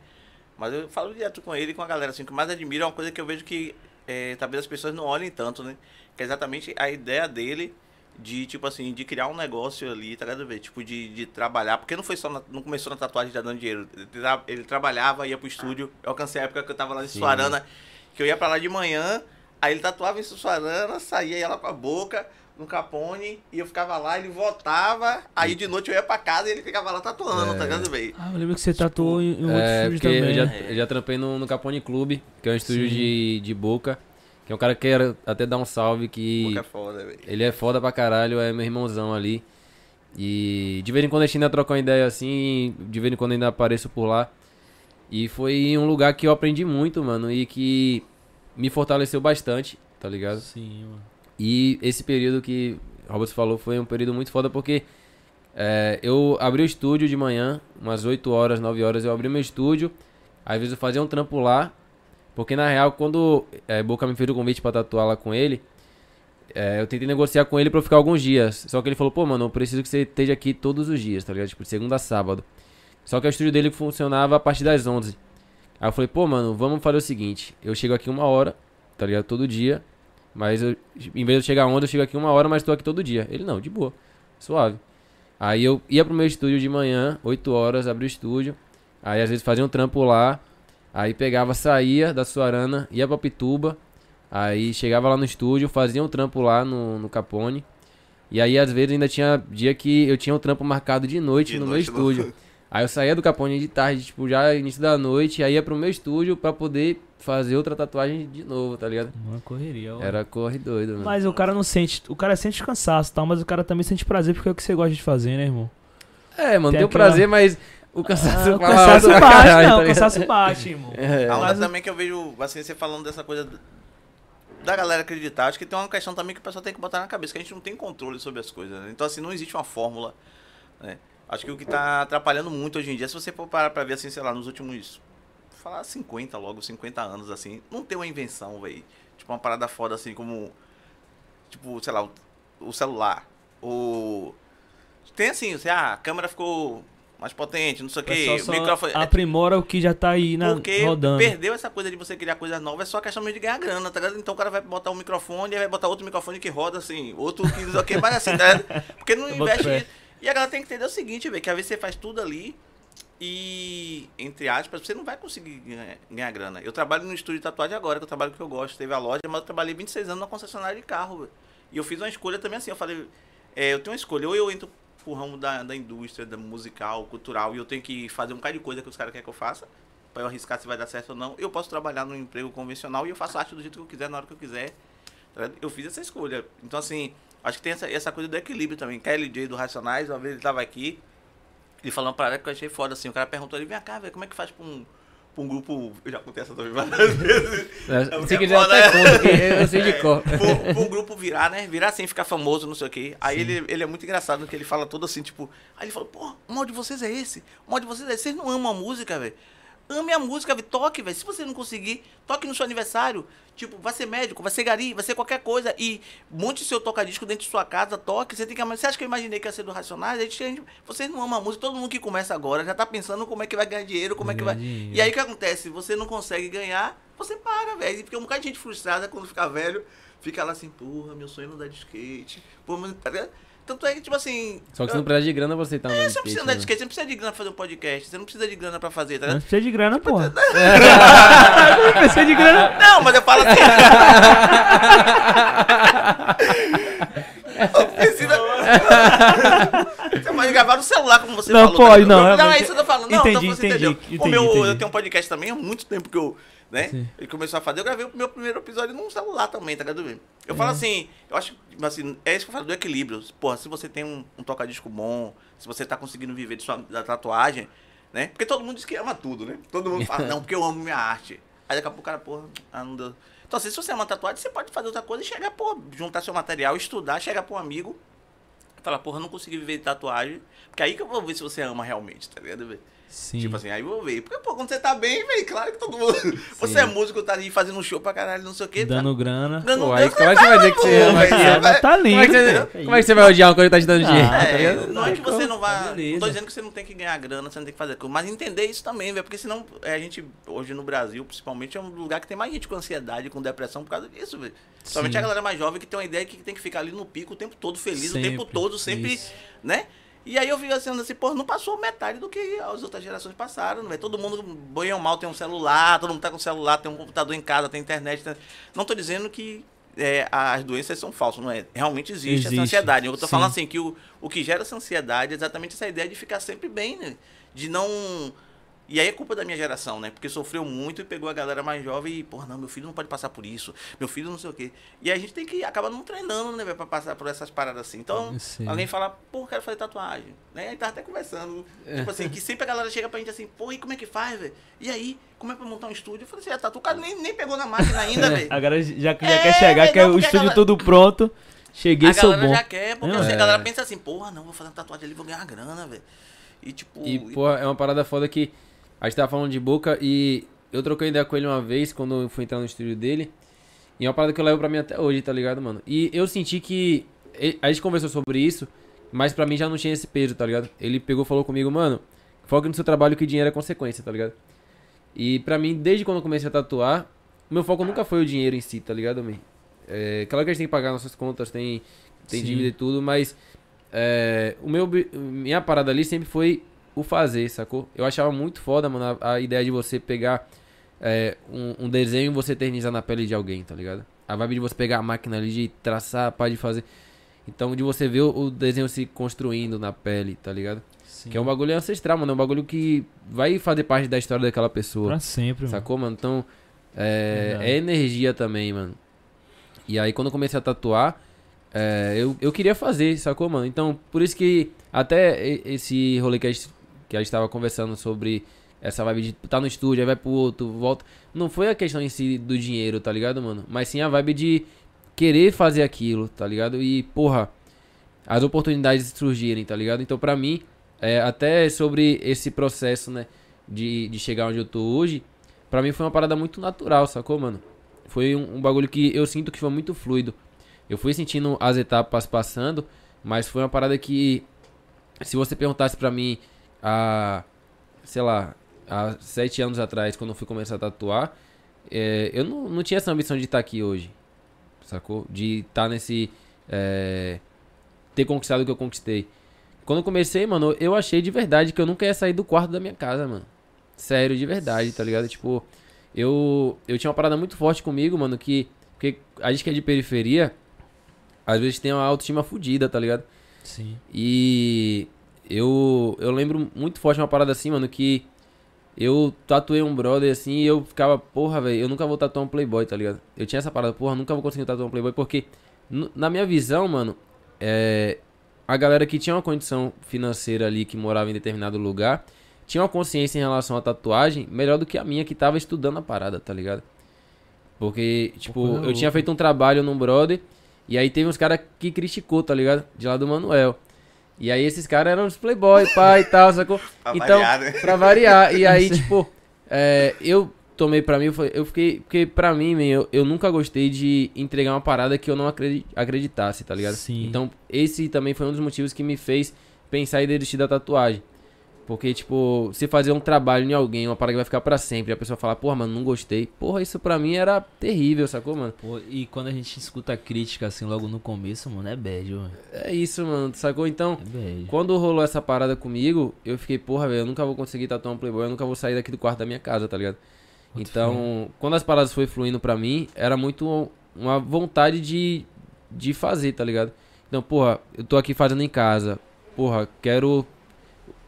Mas eu falo direto com ele e com a galera, assim, o que eu mais admiro é uma coisa que eu vejo que é, talvez as pessoas não olhem tanto, né? Que é exatamente a ideia dele de, tipo assim, de criar um negócio ali, tá ligado? Tipo, de, de trabalhar, porque não foi só, na- não começou na tatuagem já dando dinheiro. Ele, tra- ele trabalhava, ia pro estúdio. Eu alcancei a época que eu tava lá em
Sim.
Suarana, que eu ia pra lá de manhã, aí ele tatuava em Suarana, saía ia lá pra boca, no Capone, e eu ficava lá, ele voltava, aí de noite eu ia pra casa e ele ficava lá tatuando,
É.
tá ligado, velho?
ah, eu lembro que você tatuou em, em outro
É,
também.
eu já,
né?
eu já trampei no, no Capone Club, que é um estúdio
Sim.
de, de Boca, que é um cara que quer até dar um salve, que
Boca é foda, velho.
ele é foda pra caralho, é meu irmãozão ali. E de vez em quando a gente ainda troca uma ideia assim, de vez em quando ainda apareço por lá. E foi um lugar que eu aprendi muito, mano, e que me fortaleceu bastante, tá ligado?
Sim, mano.
E esse período que o Robert falou foi um período muito foda porque é, eu abri o estúdio de manhã, umas 8 horas, 9 horas, eu abri meu estúdio. Às vezes eu fazia um trampo lá, porque na real, quando é, Boca me fez o convite pra tatuar lá com ele, é, eu tentei negociar com ele pra eu ficar alguns dias. Só que ele falou, pô, mano, eu preciso que você esteja aqui todos os dias, tá ligado? Tipo, de segunda a sábado. Só que o estúdio dele funcionava a partir das 11. Aí eu falei, pô, mano, vamos fazer o seguinte: eu chego aqui uma hora, tá ligado? Todo dia. Mas eu, em vez de eu chegar onda, eu chego aqui uma hora, mas tô aqui todo dia. Ele, não, de boa, suave. Aí eu ia pro meu estúdio de manhã, 8 horas, abri o estúdio. Aí às vezes fazia um trampo lá. Aí pegava, saía da Suarana, ia pra Pituba. Aí chegava lá no estúdio, fazia um trampo lá no, no Capone. E aí às vezes ainda tinha dia que eu tinha um trampo marcado de noite
De
no
noite
meu estúdio. Aí eu saía do Capone de tarde, tipo, já início da noite, aí ia pro meu estúdio pra poder fazer outra tatuagem de novo, tá ligado?
Uma correria, ó.
Era corre doido, mano.
Mas o cara não sente. O cara sente cansaço e tal, mas o cara também sente prazer porque é o que você gosta de fazer, né, irmão?
É, mano,
Tem
tem o
aquela-
prazer, mas o cansaço
Ah, o cansaço bate,
caralho,
não,
tá
o cansaço bate, irmão.
É,
A onda
Mas-
também que eu vejo, assim, você falando dessa coisa da galera acreditar, acho que tem uma questão também que o pessoal tem que botar na cabeça, que a gente não tem controle sobre as coisas, né? Então, assim, não existe uma fórmula, né? Acho que o que tá atrapalhando muito hoje em dia, se você for parar pra ver, assim, sei lá, nos últimos, falar 50 logo, 50 anos, assim, não tem uma invenção, velho. Tipo, uma parada foda, assim, como, tipo, sei lá, o, o celular, o... Tem assim, você, ah, a câmera ficou mais potente, não sei o quê,
pessoal
o microfone... é
aprimora o que já tá aí na,
porque
rodando.
perdeu essa coisa de você criar coisa nova, é só questão de ganhar grana, tá ligado? Então o cara vai botar um microfone, aí vai botar outro microfone que roda assim, outro que não sei o que, mas assim, tá ligado? Porque não investe. E a galera tem que entender o seguinte, velho, que às vezes você faz tudo ali e, entre aspas, você não vai conseguir ganhar, ganhar grana. Eu trabalho no estúdio de tatuagem agora, que eu trabalho com o que eu gosto, teve a loja, mas eu trabalhei 26 anos na concessionária de carro. E eu fiz uma escolha também assim, eu falei, é, eu tenho uma escolha, ou eu entro pro ramo da, da indústria, da musical, cultural, e eu tenho que fazer um bocado de coisa que os caras querem que eu faça, pra eu arriscar se vai dar certo ou não, eu posso trabalhar num emprego convencional e eu faço arte do jeito que eu quiser, na hora que eu quiser. tá? Eu fiz essa escolha. Então, assim, acho que tem essa, essa coisa do equilíbrio também. KLJ do Racionais, uma vez ele tava aqui, ele falou uma parada que eu achei foda, assim, o cara perguntou, ele, vem cá, velho, como é que faz pra um, pra um grupo, eu já contei essa também várias vezes,
É, Se
É
quiser
foda,
até
né?
conta, que eu sei de cor.
pra, pra um grupo virar, né? Virar assim, ficar famoso, não sei o quê. Aí ele, ele é muito engraçado, que ele fala todo assim, tipo... Aí ele fala, pô, o mal de vocês é esse. O mal de vocês é esse. Vocês não amam a música, velho. Ame a música. Toque, velho. Se você não conseguir, toque no seu aniversário. Tipo, vai ser médico, vai ser gari, vai ser qualquer coisa. E monte seu toca-disco dentro de sua casa, toque. Você tem que. Você acha que eu imaginei que ia ser do Racionais? A gente, a gente- vocês não amam a música. Todo mundo que começa agora já tá pensando como é que vai ganhar dinheiro, como é que vai... E aí o que acontece? Você não consegue ganhar, você para, velho. Porque um bocado de gente frustrada quando fica velho, fica lá assim, porra, meu sonho é andar de skate. Pô, mas... Tanto é que, tipo assim.
Só que se não precisar de grana, você tá andando
É, você não precisa andar de
né?
skate, você não precisa de grana pra fazer um podcast, você não precisa de grana pra fazer, tá
Não
ligado?
precisa de grana, porra. Não precisa de grana.
Não, mas eu falo assim. Não precisa. Você pode gravar no celular, como você
Não,
falou.
pode,
tá?
não,
Não, é
realmente.
isso que eu tô falando. Não,
Entendi,
então você
entendi,
entendeu.
entendi,
Como eu,
entendi.
eu tenho um podcast também, há muito tempo que eu. Né?
Sim.
Ele começou a fazer, eu gravei o meu primeiro episódio num celular também, tá ligado? Eu falo assim, eu acho, assim, é isso que eu falo do equilíbrio. Porra, se você tem um, um toca-disco bom, se você tá conseguindo viver de sua, da tatuagem, né? Porque todo mundo diz que ama tudo, né? Todo mundo fala, não, porque eu amo minha arte. Aí daqui a pouco o cara, porra, ah, não deu. Então, assim, se você ama tatuagem, você pode fazer outra coisa e chegar, pô, juntar seu material, estudar, chegar pra um amigo, falar, porra, não consegui viver de tatuagem. Porque aí que eu vou ver se você ama realmente, tá ligado?
Sim.
Tipo assim, aí eu vou ver. Porque, pô, quando você tá bem, velho, claro que todo mundo. Você é músico, tá ali fazendo um show pra caralho, não sei o quê.
Dando grana.
tá? Dando
Pô, aí
grana,
como é que você vai dizer que você ama aqui?
Tá lindo.
Como é, que você, como é que você vai odiar uma coisa que tá te dando dinheiro?
Ah,
tá
É,
ligado?
não é que você não
Tá
vai.
beleza.
Não tô dizendo que você não tem que ganhar grana, você não tem que fazer coisa. Mas entender isso também, velho. Porque senão é, a gente, hoje no Brasil, principalmente, é um lugar que tem mais gente com ansiedade, com depressão por causa disso, velho. Somente
Sim.
a galera mais jovem que tem uma ideia que tem que ficar ali no pico o tempo todo, feliz, o tempo
Sempre,
todo, sempre,
isso.
né? E aí eu fico assim, assim, pô, não passou metade do que as outras gerações passaram, velho. Todo mundo, bem ou mal, tem um celular, todo mundo tá com celular, tem um computador em casa, tem internet. Não tô dizendo que é, as doenças são falsas, não é? Realmente existe,
Existe,
essa ansiedade. Eu tô
sim.
falando assim, que o, o que gera essa ansiedade é exatamente essa ideia de ficar sempre bem, né? De não. E aí é culpa da minha geração, né? Porque sofreu muito e pegou a galera mais jovem e, porra, não, meu filho não pode passar por isso, meu filho não sei o quê. E a gente tem que acabar não treinando, né, velho, pra passar por essas paradas assim. Então,
Sim.
alguém fala, pô, quero fazer tatuagem. Né? Aí tava até conversando. Tipo assim, que sempre a galera chega pra gente assim, pô, e como é que faz, velho? E aí, como é pra montar um estúdio? Eu falei assim, é, tatu, o cara nem, nem pegou na máquina ainda, velho.
A galera já, já
É,
quer chegar,
velho,
quer o
a
estúdio
galera-
todo pronto. Cheguei,
a
sou
galera
bom.
já quer, porque assim,
é.
a galera pensa assim, porra, não, vou fazer uma tatuagem ali, vou ganhar grana, velho. E tipo.
E, pô, é uma parada foda que a gente tava falando de boca e eu troquei ideia com ele uma vez quando eu fui entrar no estúdio dele. E é uma parada que eu levo pra mim até hoje, tá ligado, mano? E eu senti que. A gente conversou sobre isso, mas pra mim já não tinha esse peso, tá ligado? Ele pegou e falou comigo, mano, foca no seu trabalho que dinheiro é consequência, tá ligado? E pra mim, desde quando eu comecei a tatuar, meu foco nunca foi o dinheiro em si, tá ligado, man? É, claro que a gente tem que pagar nossas contas, tem, tem
Sim.
dívida e tudo, mas é, o meu, minha parada ali sempre foi o fazer, sacou? Eu achava muito foda, mano, a, a ideia de você pegar é, um, um desenho e você eternizar na pele de alguém, tá ligado? A vibe de você pegar a máquina ali, de traçar, pá, de fazer. Então, de você ver o, o desenho se construindo na pele, tá ligado?
Sim.
Que é um bagulho ancestral, mano. É um bagulho que vai fazer parte da história daquela pessoa.
Pra sempre, mano.
Sacou, mano? Então, é, é energia também, mano. E aí, quando eu comecei a tatuar, é, eu, eu queria fazer, sacou, mano? Então, por isso que até esse rolê que a gente, que a gente tava conversando sobre essa vibe de tá no estúdio, aí vai pro outro, volta. Não foi a questão em si do dinheiro, tá ligado, mano? Mas sim a vibe de querer fazer aquilo, tá ligado? E, porra, as oportunidades surgirem, tá ligado? Então, pra mim, é, até sobre esse processo, né, de, de chegar onde eu tô hoje, pra mim foi uma parada muito natural, sacou, mano? Foi um, um bagulho que eu sinto que foi muito fluido. Eu fui sentindo as etapas passando, mas foi uma parada que, se você perguntasse pra mim há, sei lá, há sete anos atrás, quando eu fui começar a tatuar, é, eu não, não tinha essa ambição de estar aqui hoje, sacou? De estar nesse. é, ter conquistado o que eu conquistei. Quando eu comecei, mano, eu achei de verdade que eu nunca ia sair do quarto da minha casa, mano. Sério, de verdade, tá ligado? Tipo, eu, eu tinha uma parada muito forte comigo, mano, que. Porque a gente que é de periferia, às vezes tem uma autoestima fodida, tá ligado?
Sim.
E eu, eu lembro muito forte uma parada assim, mano, que eu tatuei um brother assim e eu ficava, porra, velho, eu nunca vou tatuar um playboy, tá ligado? Eu tinha essa parada, porra, nunca vou conseguir tatuar um playboy, porque na minha visão, mano, é, a galera que tinha uma condição financeira ali, que morava em determinado lugar, tinha uma consciência em relação à tatuagem melhor do que a minha que tava estudando a parada, tá ligado? Porque, tipo,
coisa
eu tinha feito um trabalho num brother e aí teve uns caras que criticou, tá ligado? De lá do Manuel. E aí esses caras eram os playboy, pai e tal, sacou?
Pra
então,
variar, né?
pra variar. E aí, tipo, é, eu tomei pra mim, eu fiquei. Porque pra mim, man, eu, eu nunca gostei de entregar uma parada que eu não acredi- acreditasse, tá ligado?
Sim.
Então, esse também foi um dos motivos que me fez pensar em desistir da tatuagem. Porque, tipo, se fazer um trabalho em alguém, uma parada que vai ficar pra sempre, e a pessoa falar, porra, mano, não gostei. Porra, isso pra mim era terrível, sacou, mano?
E quando a gente escuta crítica assim logo no começo, mano, é bad, mano.
É isso, mano, sacou? Então,
É.
Quando rolou essa parada comigo, eu fiquei, porra, velho, eu nunca vou conseguir tatuar um Playboy, eu nunca vou sair daqui do quarto da minha casa, tá ligado? Então, quando as paradas foi fluindo pra mim, era muito uma vontade de, de fazer, tá ligado? Então, porra, eu tô aqui fazendo em casa, porra, quero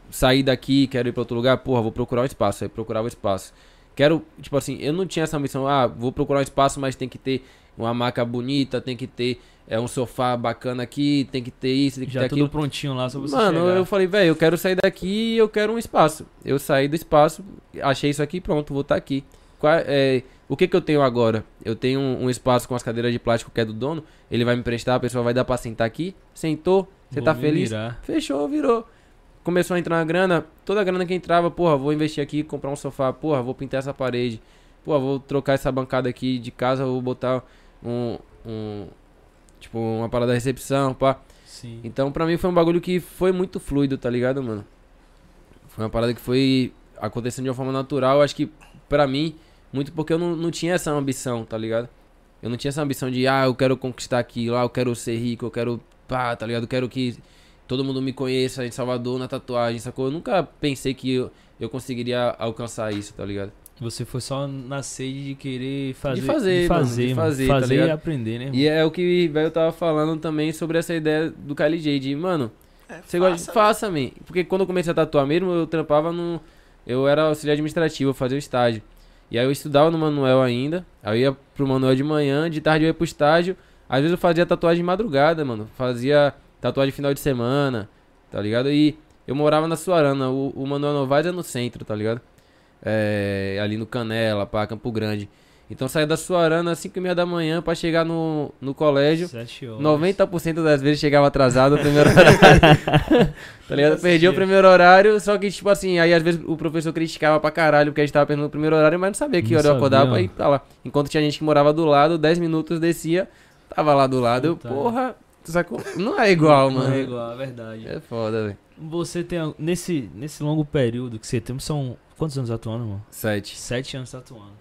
sair daqui, quero ir pra outro lugar, porra, vou procurar um espaço, aí procurava o espaço. Quero, tipo assim, eu não tinha essa ambição, ah, vou procurar um espaço, mas tem que ter uma maca bonita, tem que ter é, um sofá bacana aqui, tem que ter isso, tem que
Já
ter
tudo
aquilo.
prontinho lá pra você
Mano,
chegar.
eu falei, velho, eu quero sair daqui e eu quero um espaço. Eu saí do espaço, achei isso aqui, pronto, vou estar aqui. Qual é, o que que eu tenho agora? Eu tenho um, um espaço com as cadeiras de plástico que é do dono, ele vai me emprestar, a pessoa vai dar pra sentar aqui, sentou, você
Vou
tá feliz?
virar.
Fechou, virou. Começou a entrar na grana, toda a grana que entrava, porra, vou investir aqui, comprar um sofá, porra, vou pintar essa parede, porra, vou trocar essa bancada aqui de casa, vou botar um, um tipo, uma parada da recepção, pá.
Sim.
Então, pra mim foi um bagulho que foi muito fluido, tá ligado, mano? Foi uma parada que foi acontecendo de uma forma natural, acho que pra mim, muito porque eu não, não tinha essa ambição, tá ligado? Eu não tinha essa ambição de, ah, eu quero conquistar aquilo, ah, eu quero ser rico, eu quero, pá, tá ligado? Eu quero que todo mundo me conheça em Salvador na tatuagem, sacou? Eu nunca pensei que eu, eu conseguiria alcançar isso, tá ligado?
Você foi só na sede de querer fazer.
fazer,
de
mano,
fazer,
de
mano.
fazer, tá
Fazer e aprender, né? irmão?
E é o que velho tava falando também sobre essa ideia do Kylie J, de, mano,
É,
Você gosta de...
faça,
Faça, man. Porque quando eu comecei a tatuar mesmo, eu trampava no... Eu era auxiliar administrativo, eu fazia o estágio. E aí eu estudava no Manuel ainda. Aí eu ia pro Manuel de manhã, de tarde eu ia pro estágio. Às vezes eu fazia tatuagem de madrugada, mano. Fazia tatuagem final de semana, tá ligado? E eu morava na Suarana. O, o Manuel Novaes é no centro, tá ligado? É, ali no Canela, pá, Campo Grande. Então saía da Suarana às 5 e meia da manhã pra chegar no, no colégio.
Sete horas.
90% das vezes chegava atrasado no primeiro horário. tá ligado? Perdi o primeiro horário, só que, tipo assim, aí às vezes o professor criticava pra caralho porque a gente tava perdendo o primeiro horário, mas não sabia que
Não
hora eu acordava pra ir pra lá. Enquanto tinha gente que morava do lado, 10 minutos descia, tava lá do lado. Eu, porra, sacou? Não é igual,
Não
mano.
é igual, é verdade.
É foda, velho.
Você tem. Nesse, nesse longo período que você tem, são. Quantos anos atuando, mano?
Sete.
Sete anos atuando.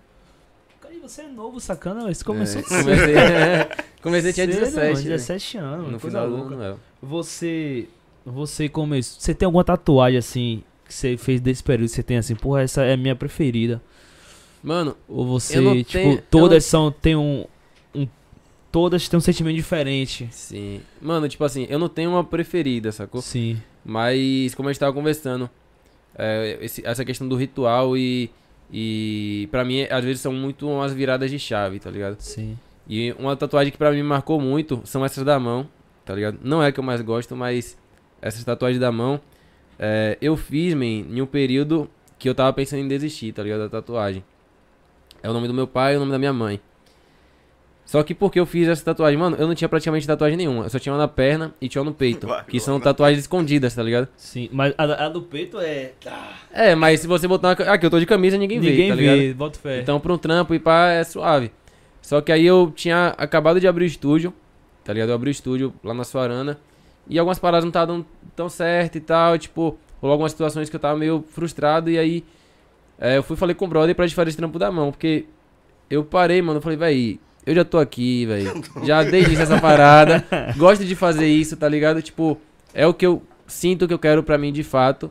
Cara, e você é novo, sacana. Você começou
É, comecei, comecei tinha
Cedo,
17.
mano,
né?
17 anos, mano.
No final do ano, é.
Você. Você começou. Você tem alguma tatuagem assim que você fez desse período? Você tem assim, porra, essa é a minha preferida.
Mano,
Ou você,
não
tipo,
tenho-
todas são. Tem um. Todas têm um sentimento diferente.
sim. Mano, tipo assim, eu não tenho uma preferida, sacou?
Sim.
Mas, como a gente tava conversando, é, esse- essa questão do ritual e. E pra mim, às vezes são muito umas viradas de chave, tá ligado?
Sim.
E uma tatuagem que pra mim marcou muito são essas da mão, tá ligado? Não é a que eu mais gosto, mas essas tatuagens da mão, é, eu fiz, man, em um período que eu tava pensando em desistir, tá ligado? Da tatuagem. É o nome do meu pai e o nome da minha mãe. Só que porque eu fiz essa tatuagem, mano, eu não tinha praticamente tatuagem nenhuma. Eu só tinha uma na perna e tinha uma no peito.
Vai,
que são tatuagens escondidas, tá ligado?
Sim. Mas a, a do peito é.
É, mas se você botar uma... Aqui, eu tô de camisa, ninguém,
Ninguém
vê, tá ligado?
vê, bota fé.
Então, pra um trampo e pá, é suave. Só que aí eu tinha acabado de abrir o estúdio, tá ligado? Eu abri o estúdio lá na Suarana. E algumas paradas não estavam dando tão certo e tal. Tipo, rolou algumas situações que eu tava meio frustrado. E aí, é, eu fui e falei com o brother pra gente fazer esse trampo da mão. Porque eu parei, mano. Eu falei, véi, eu já tô aqui, velho. Já dei início a essa parada. Gosto de fazer isso, tá ligado? Tipo, é o que eu sinto que eu quero pra mim de fato.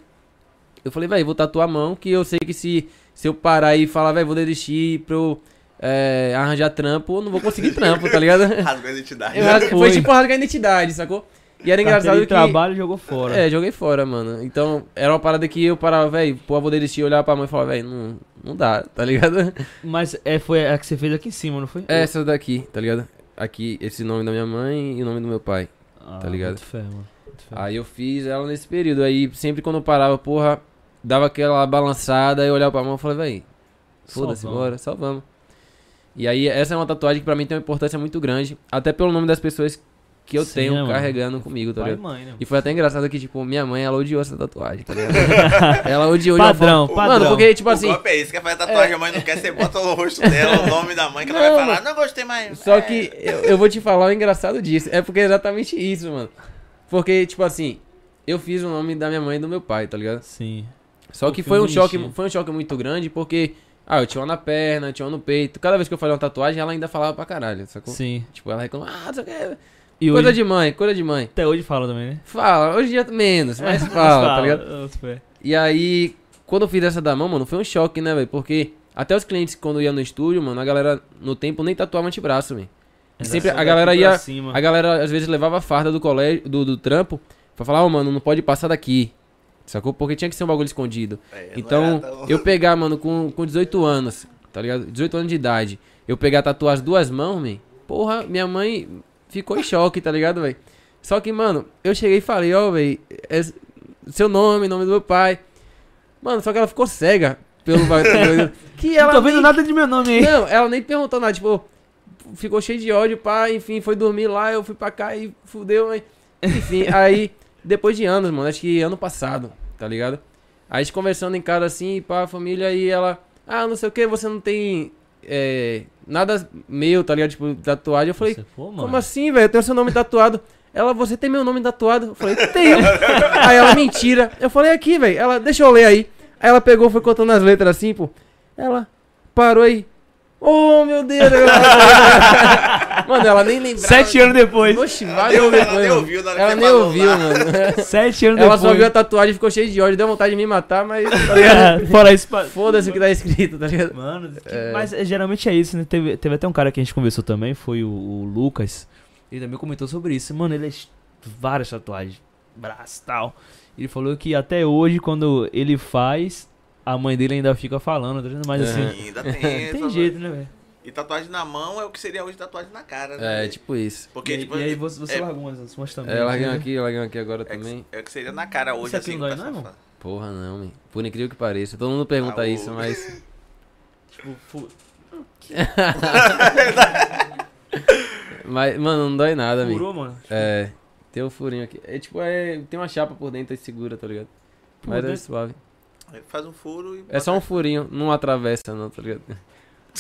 Eu falei, velho, vou tatuar a mão, que eu sei que se, se eu parar e falar, velho, vou desistir pra eu é, arranjar trampo, eu não vou conseguir trampo, tá ligado?
Rasgou a identidade.
Eu
foi
tipo rasgar a identidade, sacou? E era engraçado que...
trabalho jogou fora.
É, joguei fora, mano. Então, era uma parada que eu parava, velho, pro avô dele olhar pra mãe e falar, velho, não, não dá, tá ligado?
Mas é, foi a que você fez aqui em cima, não foi?
É essa daqui, tá ligado? Aqui, esse nome da minha mãe e o nome do meu pai.
Ah,
tá ligado?
boto Fé, mano. boto fé.
Aí eu fiz ela nesse período. Aí sempre quando eu parava, porra, dava aquela balançada, eu olhava pra mão e falava, véi, foda-se, bora, só vamos. E aí essa é uma tatuagem que pra mim tem uma importância muito grande, até pelo nome das pessoas que eu
Sim,
tenho
né, mano?
carregando comigo, tá
e
ligado?
mãe, né?
E foi até engraçado que, tipo, minha mãe, ela odiou essa tatuagem, tá ligado? ela odiou
Padrão, padrão.
Mano, porque, tipo
o
assim,
golpe é esse, quer fazer tatuagem, a mãe não quer, você bota o rosto dela, o nome da mãe, que ela
Não,
vai falar,
mano.
não gostei mais.
Só
É.
que eu, eu vou te falar o engraçado disso. É porque é exatamente isso, mano. Porque, tipo assim, eu fiz o nome da minha mãe e do meu pai, tá ligado?
Sim.
Só que foi um choque, foi um choque muito grande porque ah, eu tinha uma na perna, tinha uma no peito. Cada vez que eu fazia uma tatuagem, ela ainda falava pra caralho, sacou?
Sim.
Tipo, ela reclamava, ah, não sei o que.
E
Coisa
hoje,
de mãe, coisa de mãe.
até hoje fala também, né?
Fala, hoje em dia menos, mas fala, tá ligado? E aí, quando eu fiz essa da mão, mano, foi um choque, né, velho? Porque até os clientes, quando iam no estúdio, mano, a galera no tempo nem tatuava antebraço, velho. Sempre a galera ia-
cima.
A galera às vezes levava a farda do colégio, do, do trampo, pra falar, ô, mano, não pode passar daqui. Sacou? Porque tinha que ser um bagulho escondido.
É,
Então,
tão-
eu pegar, mano, com, com 18 anos, tá ligado? 18 anos de idade, eu pegar tatuar as duas mãos, man, porra, minha mãe ficou em choque, tá ligado, velho? Só que, mano, eu cheguei e falei, ó, velho, é seu nome, nome do meu pai. Mano, só que ela ficou cega pelo bagulho. que ela
não tô vendo
nem-
nada de meu nome aí.
Não, ela nem perguntou nada, tipo, ficou cheio de ódio, pá, enfim, foi dormir lá, eu fui pra cá e fudeu, mas... Enfim, aí, depois de anos, mano, acho que ano passado, tá ligado? Aí a gente conversando em casa assim, pá, a família, e ela, ah, não sei o que, você não tem é, nada meu, tá ligado? Tipo, tatuagem. Eu falei,
mano.
como assim, velho? Eu tenho seu nome tatuado. Ela, você tem meu nome tatuado? Eu falei, tenho. aí ela, mentira. Eu falei, aqui, velho. Ela, deixa eu ler aí. Aí ela pegou, foi contando as letras assim, pô. Ela parou aí. Oh, meu Deus. mano, ela nem lembrava.
Sete anos depois.
Oxi,
Ela
anos
ela
depois,
nem ouviu
Ela
você
nem ouviu,
lá.
mano.
Sete anos
Ela
depois.
só viu a tatuagem e ficou cheia de ódio. Deu vontade de me matar, mas. Tá?
Fora isso,
Foda-se o que tá escrito, tá ligado?
Mano, que-
É.
mas é, geralmente é isso, né? Teve, teve até um cara que a gente conversou também, foi o, o Lucas. Ele também comentou sobre isso. Mano, ele é várias tatuagens, braço e tal. Ele falou que até hoje, quando ele faz, a mãe dele ainda fica falando, tá ligado? Mas assim.
Ainda tem.
tem jeito, né, velho?
E tatuagem na mão é o que seria hoje tatuagem na cara, né?
É, tipo isso.
Porque,
e, aí-
tipo,
e aí você, você
é-
largou umas, umas também.
É, larguei
né?
aqui, larguei aqui agora
é, que-
também.
é o que seria na cara hoje,
Isso
assim.
não
que
dói, não,
fala.
Porra, não, man. Por incrível que pareça. Todo mundo pergunta
o-
isso, mas.
Tipo, fu-
Mas, mano, não dói nada, man.
furou, mano.
É. Tem um furinho aqui. É tipo, é. Tem uma chapa por dentro e segura, tá ligado? Mas é suave.
Faz um furo e.
É só um furinho, não atravessa, não, tá ligado?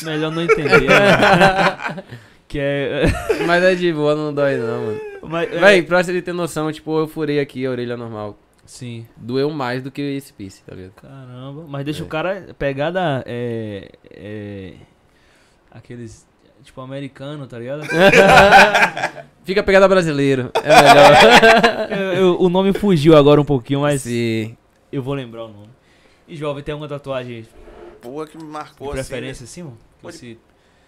Melhor não entender. né? que é.
Mas é de boa, não dói, não, mano.
Mas, é-
Véi, pra você ter noção, tipo, eu furei aqui a orelha normal.
Sim.
Doeu mais do que esse piece, tá ligado?
Caramba. Mas deixa
É.
o cara pegar da. É, é, aqueles. Tipo, americano, tá ligado?
Fica pegada brasileiro. É melhor.
Eu- eu- o nome fugiu agora um pouquinho, mas
Sim.
eu vou lembrar o nome. E jovem, tem alguma tatuagem
Porra que me marcou
preferência assim, mano? Que
Pode-
você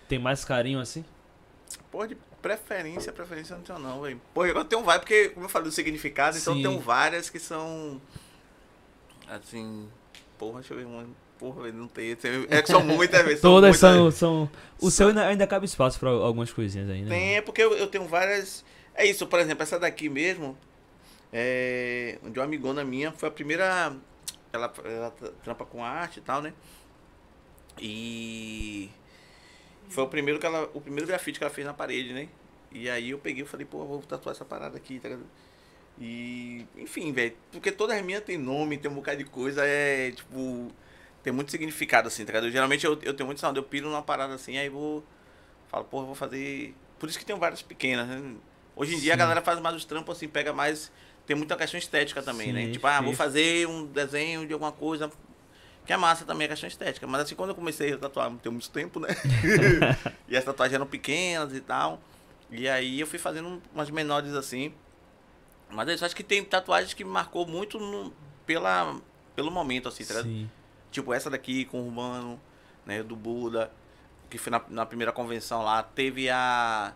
tem mais carinho assim?
assim. Porra, de preferência, preferência eu não tenho não, velho. Porra, eu tenho várias, porque, como eu falei do significado, então
Sim.
tem várias que são. Assim. Porra, deixa eu ver uma. Porra, velho, não tem. É que são muitas, velho. são
Todas
muitas.
são, são. O
São-
seu ainda, ainda cabe espaço pra algumas coisinhas aí, né?
Tem, é porque eu, eu tenho várias. É isso, por exemplo, essa daqui mesmo. É, de uma amigona minha, foi a primeira. Ela, ela tra- trampa com arte e tal, né? E. Foi o primeiro que ela. O primeiro grafite que ela fez na parede, né? E aí eu peguei e falei, pô, vou tatuar essa parada aqui, tá ligado? E. Enfim, velho. Porque todas as minhas tem nome, tem um bocado de coisa, é tipo. Tem muito significado, assim, tá ligado? Geralmente eu, eu tenho muito sound, eu piro numa parada assim, aí vou. Falo, porra, eu vou fazer. Por isso que tem várias pequenas, né? Hoje em dia a galera faz mais os trampos assim, pega mais. Tem muita questão estética também, né?
Sim,
Tipo, ah, vou fazer um desenho de alguma coisa. Que é massa também a questão estética. Mas assim, quando eu comecei a tatuar, não tem muito tempo, né? e as tatuagens eram pequenas e tal. E aí eu fui fazendo umas menores assim. Mas é isso, acho que tem tatuagens que me marcou muito no- pela, pelo momento, assim, tá. Tipo essa daqui com o Urbano, né? Do Buda, que foi na, na primeira convenção lá. Teve a.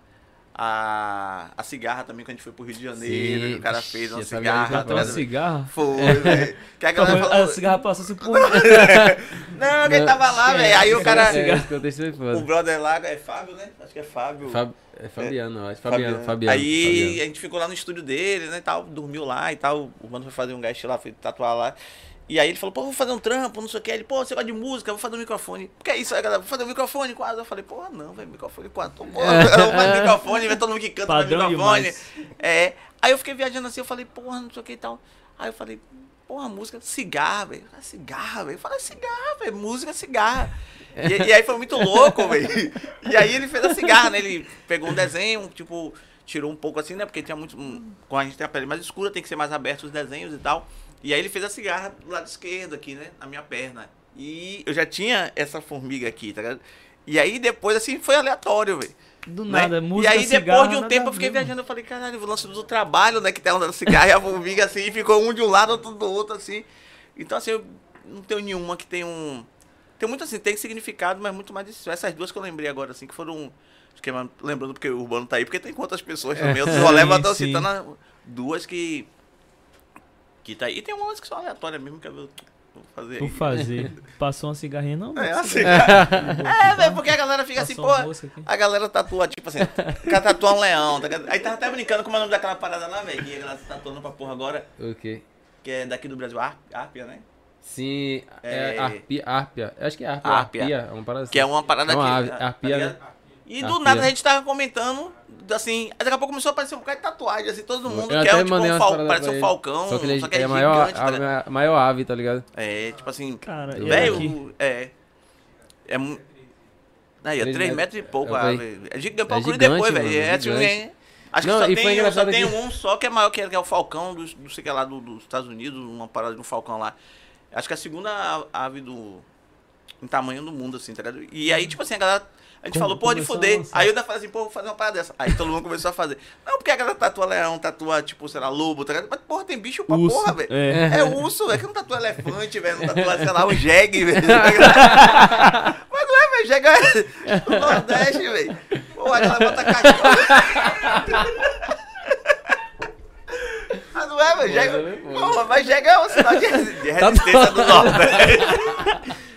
A, a cigarra também, quando a gente foi pro Rio de Janeiro,
Sim.
o cara fez uma cigarra. tá
uma cigarra.
Foi, velho. Que a galera
A
falou.
cigarra passou assim, pô.
Não, quem tava lá, velho. Aí o cara.
É,
O brother lá é Fábio, né? Acho que é Fábio.
É Fabiano, eu acho. Fabiano, Fabiano.
Aí
Fabiano.
a gente ficou lá no estúdio dele, né, tal, dormiu lá e tal. O mano foi fazer um gasto lá, foi tatuar lá. E aí ele falou, pô, vou fazer um trampo, não sei o que. Ele, pô, você gosta de música, vou fazer um microfone. Por que isso? Aí galera, vou fazer um microfone quase. Eu falei, porra, não, velho, microfone quase. Tô, eu vou fazer microfone, vê todo mundo que canta no
Padrão
microfone.
demais.
É. Aí eu fiquei viajando assim, eu falei, porra, não sei o que e tal. Aí eu falei, porra, música, cigarra, velho. Ah, Cigarra, velho. Eu falei, cigarra, velho, música, cigarra. E, e aí foi muito louco, velho. E aí ele fez a cigarra, né? Ele pegou um desenho, tipo, tirou um pouco assim, né? Porque tinha muito. quando a gente tem a pele mais escura, tem que ser mais aberto os desenhos e tal. E aí ele fez a cigarra do lado esquerdo aqui, né? Na minha perna. E eu já tinha essa formiga aqui, tá ligado? E aí depois, assim, foi aleatório, velho.
Do
né?
nada, música,
E aí depois de um tempo eu fiquei
mano.
viajando, eu falei, caralho, o lance do trabalho, né? Que onda da cigarra e a formiga assim, e ficou um de um lado, outro do outro, assim. Então, assim, eu não tenho nenhuma que tem um. Tem muito assim, tem significado, mas muito mais disso. Essas duas que eu lembrei agora, assim, que foram. É lembrando porque o Urbano tá aí, porque tem quantas pessoas também. Eu só levo
sim.
citando duas que. Que tá aí. E tem umas que são aleatórias mesmo, que eu vou fazer
Vou fazer. Passou uma cigarrinha, não?
É, assim, é, velho, porque a galera fica assim,
Passou
pô.
mosca aqui.
A galera tatua, tipo assim, o cara tatua um leão. tá? Aí tava até brincando como é o nome daquela parada lá, velho. Que a galera tá tatuando pra porra agora,
O quê?
que é daqui do Brasil, Ar- Árpia, né?
Sim, é,
É.
arpia, arpia. Eu acho que é arpia.
Árpia.
Arpia, é uma parada assim.
Que é uma parada
É uma
que.
ave,
tá
arpia, né?
E do
Arpia.
nada a gente tava comentando, assim, aí daqui a pouco começou a aparecer um bocado de tatuagem, assim, todo mundo
Eu
quer um, tipo, um fal... parece
pra
um falcão,
Só que ele,
só que é,
é a maior,
gigante, tá ligado?
a, a maior ave, tá ligado?
É, tipo assim,
Cara,
velho, é. É. Aí, é
Três
3
metros.
metros e pouco,
Eu
a ave. É gigante, procure
gigante,
depois, velho. É, tipo,
gigante.
é- Acho
Não,
que só, tem, só
engraçado
tem
que-
um só que é maior que, que é o Falcão, do, do sei que lá, do- dos Estados Unidos, uma parada de um Falcão lá. Acho que é a segunda a- ave do. em tamanho do mundo, assim, tá ligado? E aí, tipo assim, a galera. A gente
Como-
falou, pô, de fuder. Aí eu ainda falei assim, pô, vou fazer uma parada dessa. Aí todo mundo começou a fazer. Não, porque a galera tatua leão, tatua, tipo, sei lá, lobo, tá ligado? Mas, porra, tem bicho pra
Urso,
porra, velho.
é.
É. urso, velho, que não tatua elefante, velho. Não tatua, sei lá, um jegue, velho. Mas não é, velho, jegue é do Nordeste, velho. Pô, a galera bota cachorro. Mas não é, velho, jegue... Porra, mas jegue é um sinal de, de resistência do Nordeste.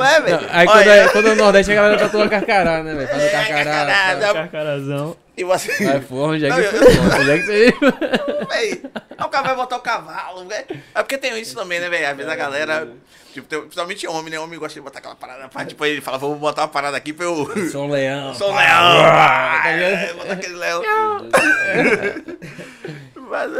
Não é, velho.
Aí quando é, quando é no Nordeste a galera tatua carcará, né, velho? Faz o
É,
carcará.
carcará.
Carcarazão.
E você...
Vai, porra, onde é
Não,
que foi? Onde é que você
Véi, aí o cara vai botar o cavalo, velho. É porque tem isso também, né, velho? Às vezes a galera, tipo, tem, principalmente homem, né? Homem gosta de botar aquela parada pra, tipo, ele fala, vou botar uma parada aqui pra eu...
Sou um leão.
Sou um leão,
Tá ligado?
é, botar aquele leão. Mas...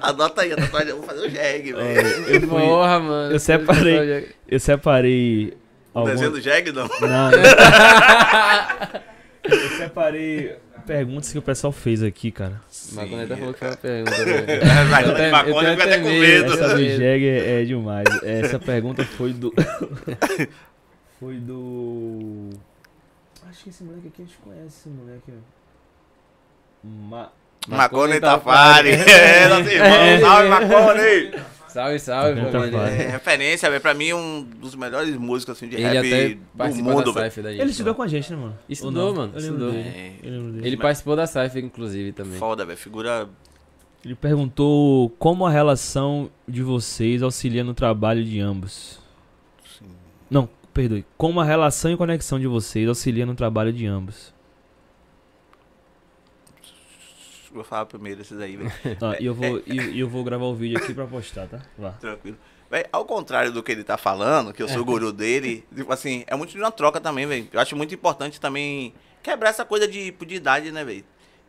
Anota aí, a tatuagem, eu vou fazer o jegue, velho.
Eu, fui,
Porra, mano.
eu separei. eu separei.
O
alguma-
desenho do jegue, não?
Não. eu separei perguntas que o pessoal fez aqui, cara.
Tá falou que foi uma pergunta, Eu eu tenho
fica até com
medo.
Essa do
medo.
Jeg é, é demais. Essa pergunta foi do. foi do. Acho que esse moleque aqui a gente conhece esse moleque. Ma...
Macone
Macone
Tafari.
Tafari.
É, nosso irmão. Salve, Macone.
Salve, salve,
Tá
família.
É referência, velho. Pra mim, um dos melhores músicos assim, de
Ele
rap
até
do
participou
mundo,
da
velho.
Cypher da gente.
Ele estudou com a gente, né, mano?
Estudou, mano, estudou.
É.
Ele participou da Cypher, inclusive, também.
Foda, velho. Figura.
Ele perguntou como a relação de vocês auxilia no trabalho de ambos.
Sim.
Não, perdoe. Como a relação e conexão de vocês auxilia no trabalho de ambos.
Vou falar primeiro esses aí, velho.
E eu vou, e, e eu vou gravar o vídeo aqui pra postar, tá? Vá.
Tranquilo. Véi, ao contrário do que ele tá falando, que eu sou o guru dele, tipo assim, é muito de uma troca também, velho. Eu acho muito importante também quebrar essa coisa de, de idade, né, velho?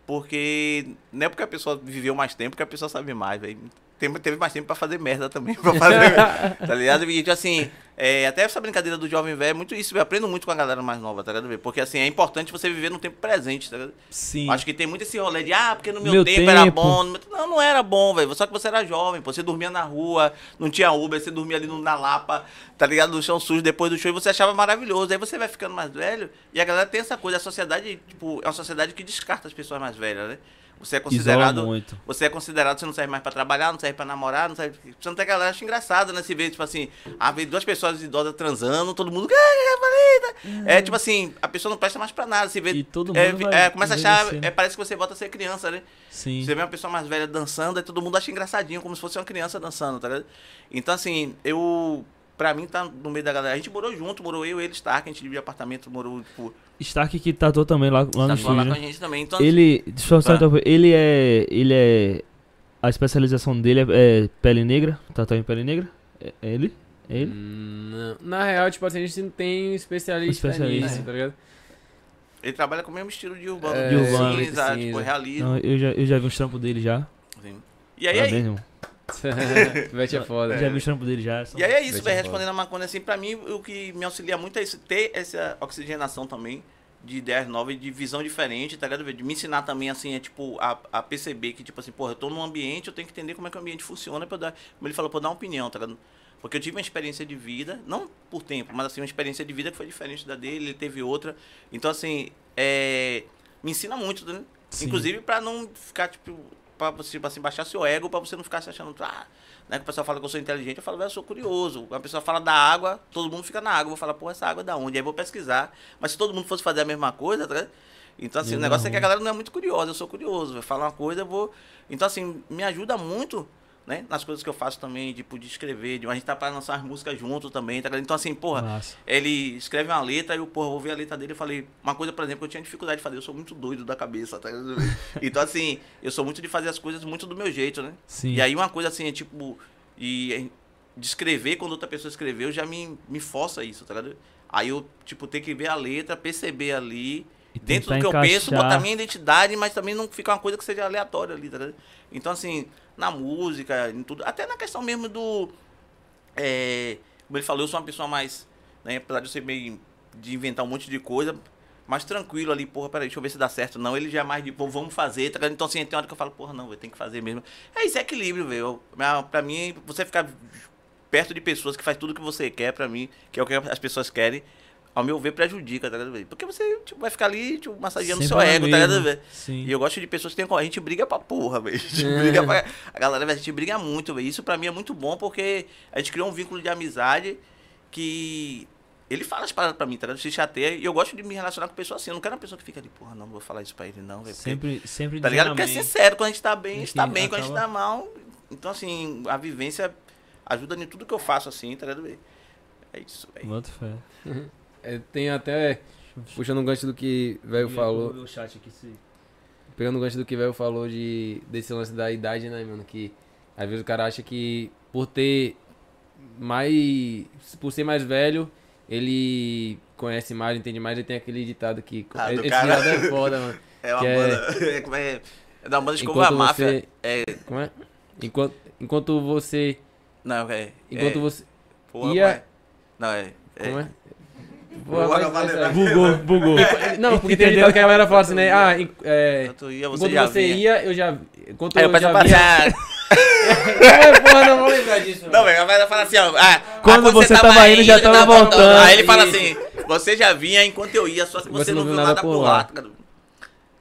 Porque não é porque a pessoa viveu mais tempo que a pessoa sabe mais, velho. Teve mais tempo pra fazer merda também, pra fazer, tá ligado? E, tipo assim, é, até essa brincadeira do jovem velho é muito isso, eu aprendo muito com a galera mais nova, tá ligado? Porque, assim, é importante você viver no tempo presente, tá ligado?
Sim.
Acho que tem muito esse rolê de, ah, porque no meu,
Meu
tempo, era
tempo.
bom. no meu- Não, não era bom, velho. Só que você era jovem, pô. Você dormia na rua, não tinha Uber, você dormia ali na Lapa, tá ligado? No chão sujo, depois do show, e você achava maravilhoso. Aí você vai ficando mais velho, e a galera tem essa coisa. A sociedade, tipo, é uma sociedade que descarta as pessoas mais velhas, né? Você é considerado.
muito.
Você é considerado, você não serve mais pra trabalhar, não serve pra namorar, não serve. Você não tem galera acha engraçado, né? Se vê, tipo assim, ah, vê duas pessoas idosas transando, todo mundo. "Ah, Valida!" É tipo assim, a pessoa não presta mais pra nada. Você vê.
E todo mundo
é,
vai
é, começa a achar.
envelhecer.
é, parece que você volta a ser criança, né?
Sim.
Você vê uma pessoa mais velha dançando, aí todo mundo acha engraçadinho, como se fosse uma criança dançando, tá ligado? Então, assim, eu. Pra mim, tá no meio da galera. A gente morou junto, morou eu, ele, Stark, a gente dividia apartamento, morou, tipo.
Stark que tatuou também lá, lá no
tá lá
estúdio,
com
né?
a gente também. Então,
Ele, deixa eu só
Tá.
interromper. ele é, ele é, a especialização dele é, é pele negra, tatuagem em pele negra? É é ele? É ele?
Hum, não. Na real, tipo assim, a gente não tem especialista,
Especialista.
nisso, tá ligado?
ele trabalha com o mesmo estilo de urbano.
É,
De urbano.
Cinza,
cinza.
tipo, realismo.
Não, eu já, eu já vi uns trampos dele já.
assim. E aí, aí,
Parabéns, irmão.
Vete é foda.
Já vi os trampos dele já.
E aí é isso, velho. Respondendo a maconha assim, pra mim o que me auxilia muito é isso, ter essa oxigenação também de ideias novas e de visão diferente, tá ligado? De me ensinar também, assim, é tipo, a, a perceber que, tipo assim, porra, eu tô num ambiente, eu tenho que entender como é que o ambiente funciona pra eu dar, como ele falou, pra eu dar uma opinião, tá ligado? Porque eu tive uma experiência de vida, não por tempo, mas assim, uma experiência de vida que foi diferente da dele, ele teve outra. Então, assim, é, me ensina muito, né?
Sim.
Inclusive pra não ficar, tipo, pra você assim, baixar seu ego, pra você não ficar se achando, ah, né? Que o pessoal fala que eu sou inteligente, eu falo, velho, eu sou curioso. A pessoa fala da água, todo mundo fica na água. Eu vou falar, pô, essa água é da onde? Aí eu vou pesquisar. Mas se todo mundo fosse fazer a mesma coisa, tá? Então, assim,
Ia
o negócio é que a galera não é muito curiosa, eu sou curioso. Eu falo uma coisa, eu vou. Então, assim, me ajuda muito, né? Nas coisas que eu faço também, tipo, de escrever. De... A gente tá pra lançar as músicas junto também, tá? Então, assim, porra,
Massa.
ele escreve uma letra e eu, porra, vou ver a letra dele e falei, uma coisa, por exemplo, que eu tinha dificuldade de fazer, eu sou muito doido da cabeça, tá? Então, assim, eu sou muito de fazer as coisas muito do meu jeito, né?
Sim.
E aí uma coisa assim, é tipo, e de escrever quando outra pessoa escreveu já me, me força isso, tá ligado? Aí eu, tipo, ter que ver a letra, perceber ali, dentro do que eu penso,
encaixar.
botar minha identidade, mas também não ficar uma coisa que seja aleatória ali, tá? Então, assim, na música, em tudo, até na questão mesmo do. É, como ele falou, eu sou uma pessoa mais. Né, apesar de eu ser meio. de inventar um monte de coisa, mais tranquilo ali, porra, peraí, deixa eu ver se dá certo. Não, ele já é mais de, pô, vamos fazer, tá ligado? Então, assim, tem hora que eu falo, porra, não, eu tenho que fazer mesmo. É isso, é equilíbrio, velho. Pra- mim, você ficar perto de pessoas que faz tudo que você quer, pra mim, que é o que as pessoas querem, ao meu ver, prejudica, tá ligado? Porque você tipo, vai ficar ali, tipo, massageando o
Sempre
seu
na
ego, tá ligado,
mesma.
velho?
Sim.
E eu gosto de pessoas que têm. A gente briga pra porra, velho. A gente briga pra. A galera, a gente briga muito, velho. Isso pra mim é muito bom porque a gente criou um vínculo de amizade que. Ele fala as paradas pra mim, tá ligado? Se chateia. E eu gosto de me relacionar com pessoas assim. Eu não quero uma pessoa que fica ali, porra, não, não vou falar isso pra ele, não, velho.
Sempre, sempre
Tá ligado? Porque é sincero, quando a gente tá bem, a gente tá bem, quando a gente
acaba-
tá mal. Então, assim, a vivência ajuda em tudo que eu faço, assim, tá ligado? É isso, velho.
Boto fé.
É, tem até, puxando um gancho do que o velho falou,
O chat aqui, se...
pegando o gancho do que o velho falou de, desse lance da idade, né, mano? Que às vezes o cara acha que por ter mais. Por ser mais velho, ele conhece mais, entende mais, ele tem aquele ditado que.
Ah,
esse
cara.
ditado é foda, mano.
É uma
Que é-
banda. É, como é, é da banda de Escova
Enquanto
Máfia.
você.
É.
Como é? Enquanto, enquanto você.
Não, é.
Enquanto
é,
você.
porra,
ia-
como? Não, é. é
Como é?
Bugou, bugou.
Não, porque tem ditado que a galera fala assim, né? Ah, é,
Enquanto ia, você já
ia, eu já. Enquanto eu
eu
já
pra
via.
passar.
Não, porra, não vou lembrar disso.
Não, velho, a galera fala assim, ó. Ah,
Quando
ah,
você tava indo, já tava voltando.
Aí ele fala assim, você já vinha enquanto eu ia, só que você, não viu nada, por lá.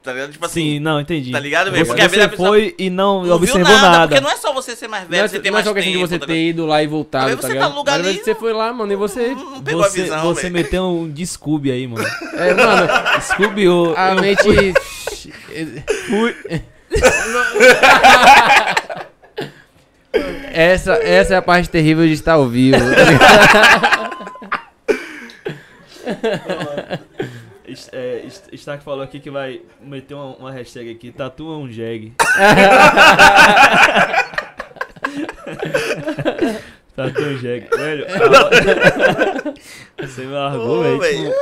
Tá ligado? Tipo assim,
Sim, não, entendi.
Tá ligado, velho?
Você, você
a
foi e não,
não
observou
nada,
nada.
Porque não é só você ser mais
Não
velho,
é,
você ter
não é
mais
só questão de
tempo,
você
tá
ter ido lá e voltado,
vezes
tá
você tá no lugar ali-
você foi lá, mano, e você...
Não, não pegou a
Você,
visão,
você
velho.
meteu um de Scooby aí, mano.
É, mano,
Scooby,
a
eu-
mente... essa, essa é a parte terrível de estar ao vivo. tá
é, Stark falou aqui que vai meter uma, uma hashtag aqui, tatua um jeg. tatua um jeg. Velho, a- você me largou,
Ô,
velho.
velho.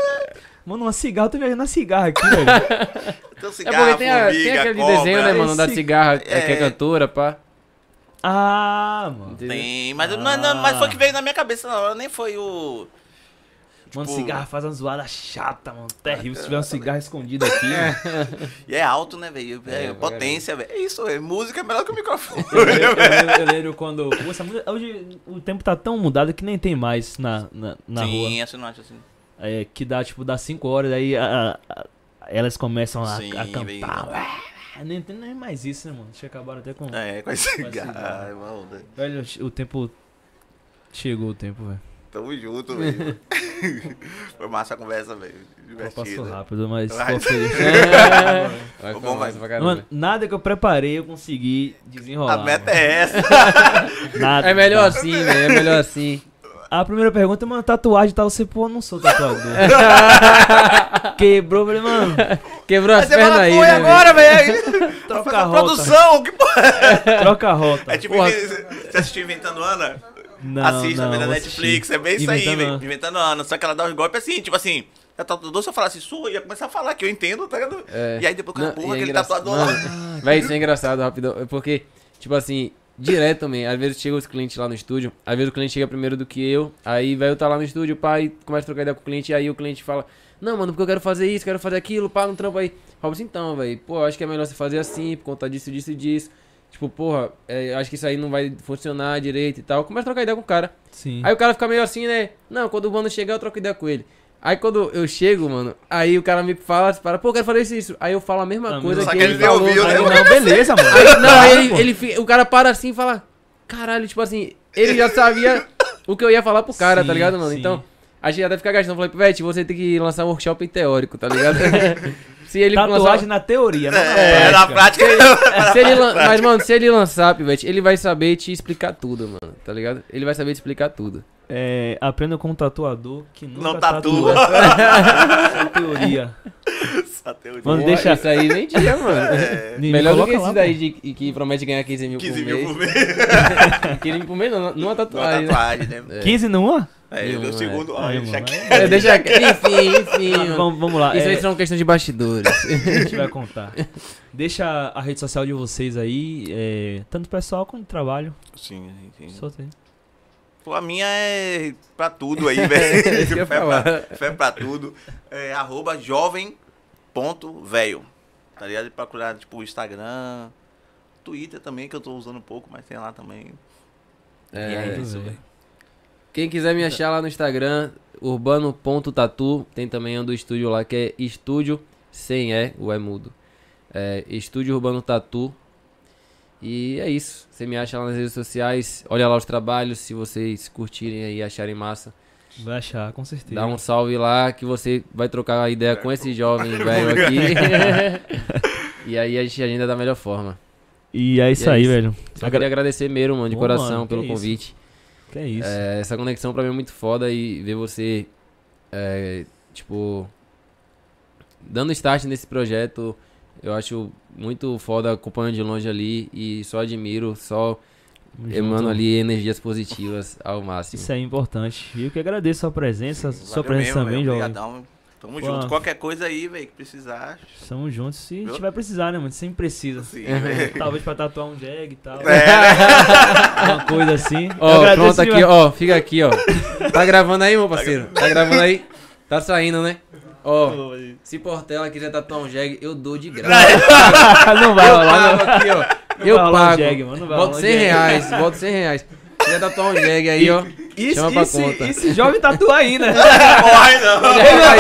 Mano, uma cigarra, eu tô viajando na cigarra aqui, velho.
Tem um
É porque tem, a- tem
formiga,
aquele
cobra.
desenho, né, mano, da cigarra, é, que é
é.
cantora, pá.
Ah, mano.
Tem, mas, não, não, mas
Ah.
foi que veio na minha cabeça na hora, nem foi o...
Mano,
Tipo-
cigarra faz uma zoada chata, mano. Terrível. Se tiver um cigarro escondido aqui, mano.
E é alto, né, velho? É,
É,
potência, velho. É isso, velho. Música é melhor que o microfone.
Eu lembro, eu lembro- eu lembro quando. Pô, essa música- hoje o tempo tá tão mudado que nem tem mais na, na, na
Sim,
rua.
essa eu não acho assim.
É, que dá, tipo, dá 5 horas, aí a- a- elas começam a,
Sim,
a cantar. Nem nem mais isso, né, mano? Deixa acabaram até com.
É, com esse cigarro.
cigarro.
é.
Velho, o tempo. Chegou o tempo, velho.
Tamo junto, velho. Foi massa a conversa, velho.
Passou
Divertido.
rápido, mas
Vai.
ficou feliz.
Vai
Bom,
caramba.
Mano, nada que eu preparei eu consegui desenrolar.
A meta é essa.
Nada.
É melhor assim, velho. É melhor assim.
A primeira pergunta, mano, tatuagem e tal, você, pô, não sou tatuador. Quebrou, falei, mano,
Quebrou as pernas aí,
e
né,
agora, velho?
troca a
a
rota.
produção. Que porra.
Troca a rota.
É tipo,
Porra.
você assistiu Inventando Ana?
Não,
Assista
não,
também na Netflix,
assistir.
é bem isso aí, velho. Inventando Ana. Só que ela dá os golpes assim, tipo assim. A tatuador, se eu falasse sua, ia começar a falar que eu entendo, tá ligado?
É.
E aí depois
Não,
porra,
é
aquele
engraçado-
tatuador.
Mano, Véi, isso é engraçado, rapidão. É Porque, tipo assim, direto também. Às vezes chega os clientes lá no estúdio. Às vezes o cliente chega primeiro do que eu. Aí, velho, tá lá no estúdio, pai, começa a trocar ideia com o cliente. E aí o cliente fala: Não, mano, porque eu quero fazer isso, quero fazer aquilo, pá, no trampo aí. Robson, então, velho, pô, acho que é melhor você fazer assim, por conta disso, disso e disso. Tipo, porra, é, acho que isso aí não vai funcionar direito e tal. Começa a trocar ideia com o cara.
Sim.
Aí o cara fica meio assim, né? Não, quando o mano chegar, eu troco ideia com ele. Aí quando eu chego, mano, aí o cara me fala, para, pô, eu quero fazer isso, isso. Aí eu falo a mesma
Ah,
coisa
só
que,
que
ele
ele nem
falou.
ouviu,
tá
né?
Aí,
ligado?
não, beleza, mano.
Aí, não, aí ele, ele fica- o cara para assim e fala, caralho, tipo assim, ele já sabia o que eu ia falar pro cara, tá
Sim,
ligado, mano?
sim.
Então, a gente até fica gastando. Falei, Pivete, você tem que lançar um workshop teórico, tá ligado? Se ele
Tatuagem
lançar...
na teoria, não na
É, na
prática.
prática.
Se ele lan- Mas, mano, se ele lançar, Pivete, ele vai saber te explicar tudo, mano, tá ligado? Ele vai saber te explicar tudo.
É, aprenda com um tatuador que nunca
Não tatua.
Só teoria.
Até o dia.
Mano, deixa-
Isso aí nem dia, mano.
É,
Me
Melhor do que
lá,
esse
pô.
daí de, que promete ganhar 15 mil
15
por
mil
mês.
por mês.
15 mil por mês não, numa
Numa
tatuagem. né?
tatuagem, né?
É.
15 numa?
É,
Nenhum,
deu segundo. Olha,
mano,
já que-
aí-
É, deixa aqui. Enfim, enfim.
Tá,
mano.
vamos, vamos lá.
Isso
é,
aí são questão de bastidores.
a gente vai contar. Deixa a rede social de vocês aí, é, tanto pessoal quanto trabalho.
Sim, sim.
Solta aí.
Pô, a minha é pra tudo aí, velho. Fé pra, fé pra tudo. É arroba jovem ponto velho. Tá ligado? Procurar, tipo, Instagram, Twitter também, que eu tô usando um pouco, mas tem lá também. E
É,
é isso,
velho.
Quem quiser me achar lá no Instagram, urbano.tatu, tem também um do estúdio lá que é estúdio sem E, o é mudo. É estúdio urbano tatu. E é isso. Você me acha lá nas redes sociais, olha lá os trabalhos, se vocês curtirem aí e acharem massa.
Vai achar, com certeza.
Dá um salve lá que você vai trocar a ideia com esse jovem velho aqui. e aí a gente agenda da melhor forma.
E é isso
E é
aí,
isso.
velho.
Só
Agra-
queria agradecer mesmo, mano, de
Pô,
coração
mano,
pelo
isso. Que é isso.
É, essa conexão pra mim é muito foda e ver você, é, tipo, dando start nesse projeto, eu acho muito foda acompanhando de longe ali e só admiro, só emano ali energias positivas ao máximo.
Isso é importante. E eu que agradeço a sua presença, sua
Valeu
presença
mesmo,
também, jovem.
Tamo
Pô.
junto. Qualquer coisa aí, velho, que precisar.
Estamos juntos. Se
Viu?
tiver precisar, né, mano? Sempre precisa.
Sim, velho.
Talvez pra tatuar um jag e tal.
É,
Uma coisa assim.
Ó, pronto aqui, ó, fica aqui, ó. Tá gravando aí, meu parceiro? Tá gravando aí? Tá saindo, né? Ó, se Portela quiser tatuar um jag, eu dou de graça.
não vai rolar, não.
pago aqui, ó.
Não
Eu
rolar um
pago.
jag, mano, não vai
Boto
rolar um
100
jag.
reais, boto 100 reais. Quiser tatuar um jag aí, ó.
E,
Chama
e
pra
se-
conta.
e se jovem tatua ainda?
Morre não.
Aí,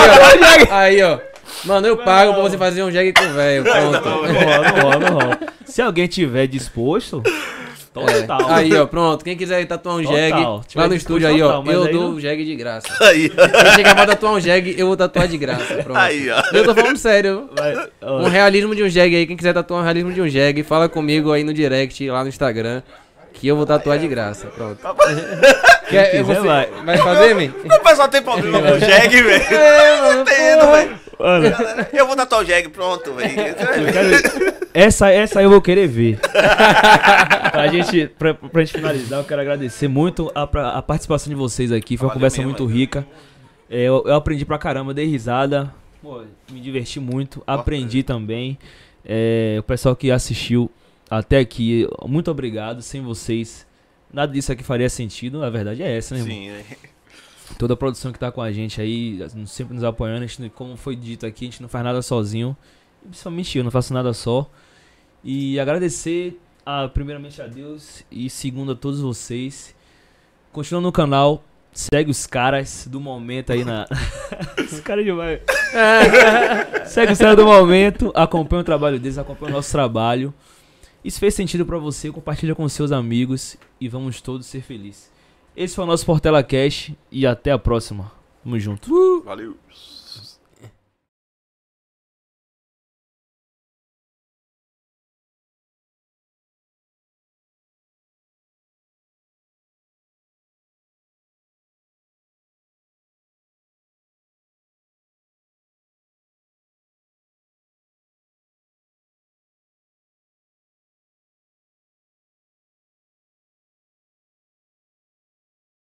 ó. Aí, ó. Mano, eu pago pra você fazer um jag com o velho. Pronto.
Não rola, não rola, não rola. Se alguém tiver disposto,
É.
total.
Aí, ó, pronto. Quem quiser tatuar um
Tiver
lá no estúdio aí, ó,
total,
eu
aí
dou
não-
jag de graça.
Aí,
Quem chegar pra tatuar um jag, eu vou tatuar de graça. Pronto.
aí, ó.
Eu tô falando sério.
Vai, ó,
Um realismo de um jag aí. Quem quiser tatuar um realismo de um jag, fala comigo aí no direct, lá no Instagram. Que eu vou tatuar de graça. Pronto. Quer,
quiser,
você
vai.
vai fazer, man?
O pessoal tem problema com o jegue, velho.
É, mano,
Entendo, velho.
mano,
Eu vou tatuar o jegue, pronto, velho.
eu quero- essa, essa eu vou querer ver. pra, gente, pra, pra gente finalizar, eu quero agradecer muito a, pra- a participação de vocês aqui. Foi uma
Valeu
conversa
mesmo,
muito rica. É, eu, eu aprendi pra caramba, dei risada. Pô, me diverti muito. Aprendi também. É, o pessoal que assistiu até aqui, muito obrigado. Sem vocês, nada disso aqui faria sentido. A verdade é essa, né, irmão?
Sim, velho.
toda a produção que tá com a gente aí, sempre nos apoiando. Gente, como foi dito aqui, a gente não faz nada sozinho. Principalmente eu, não faço nada só. E agradecer a, primeiramente a Deus e segundo a todos vocês. Continua no canal, segue os caras do momento aí na. os caras de vai. segue os caras do momento, acompanha o trabalho deles, acompanha o nosso trabalho. E se fez sentido pra você, compartilha com seus amigos e vamos todos ser felizes. Esse foi o nosso Portela Cash e até a próxima. Tamo junto.
Valeu.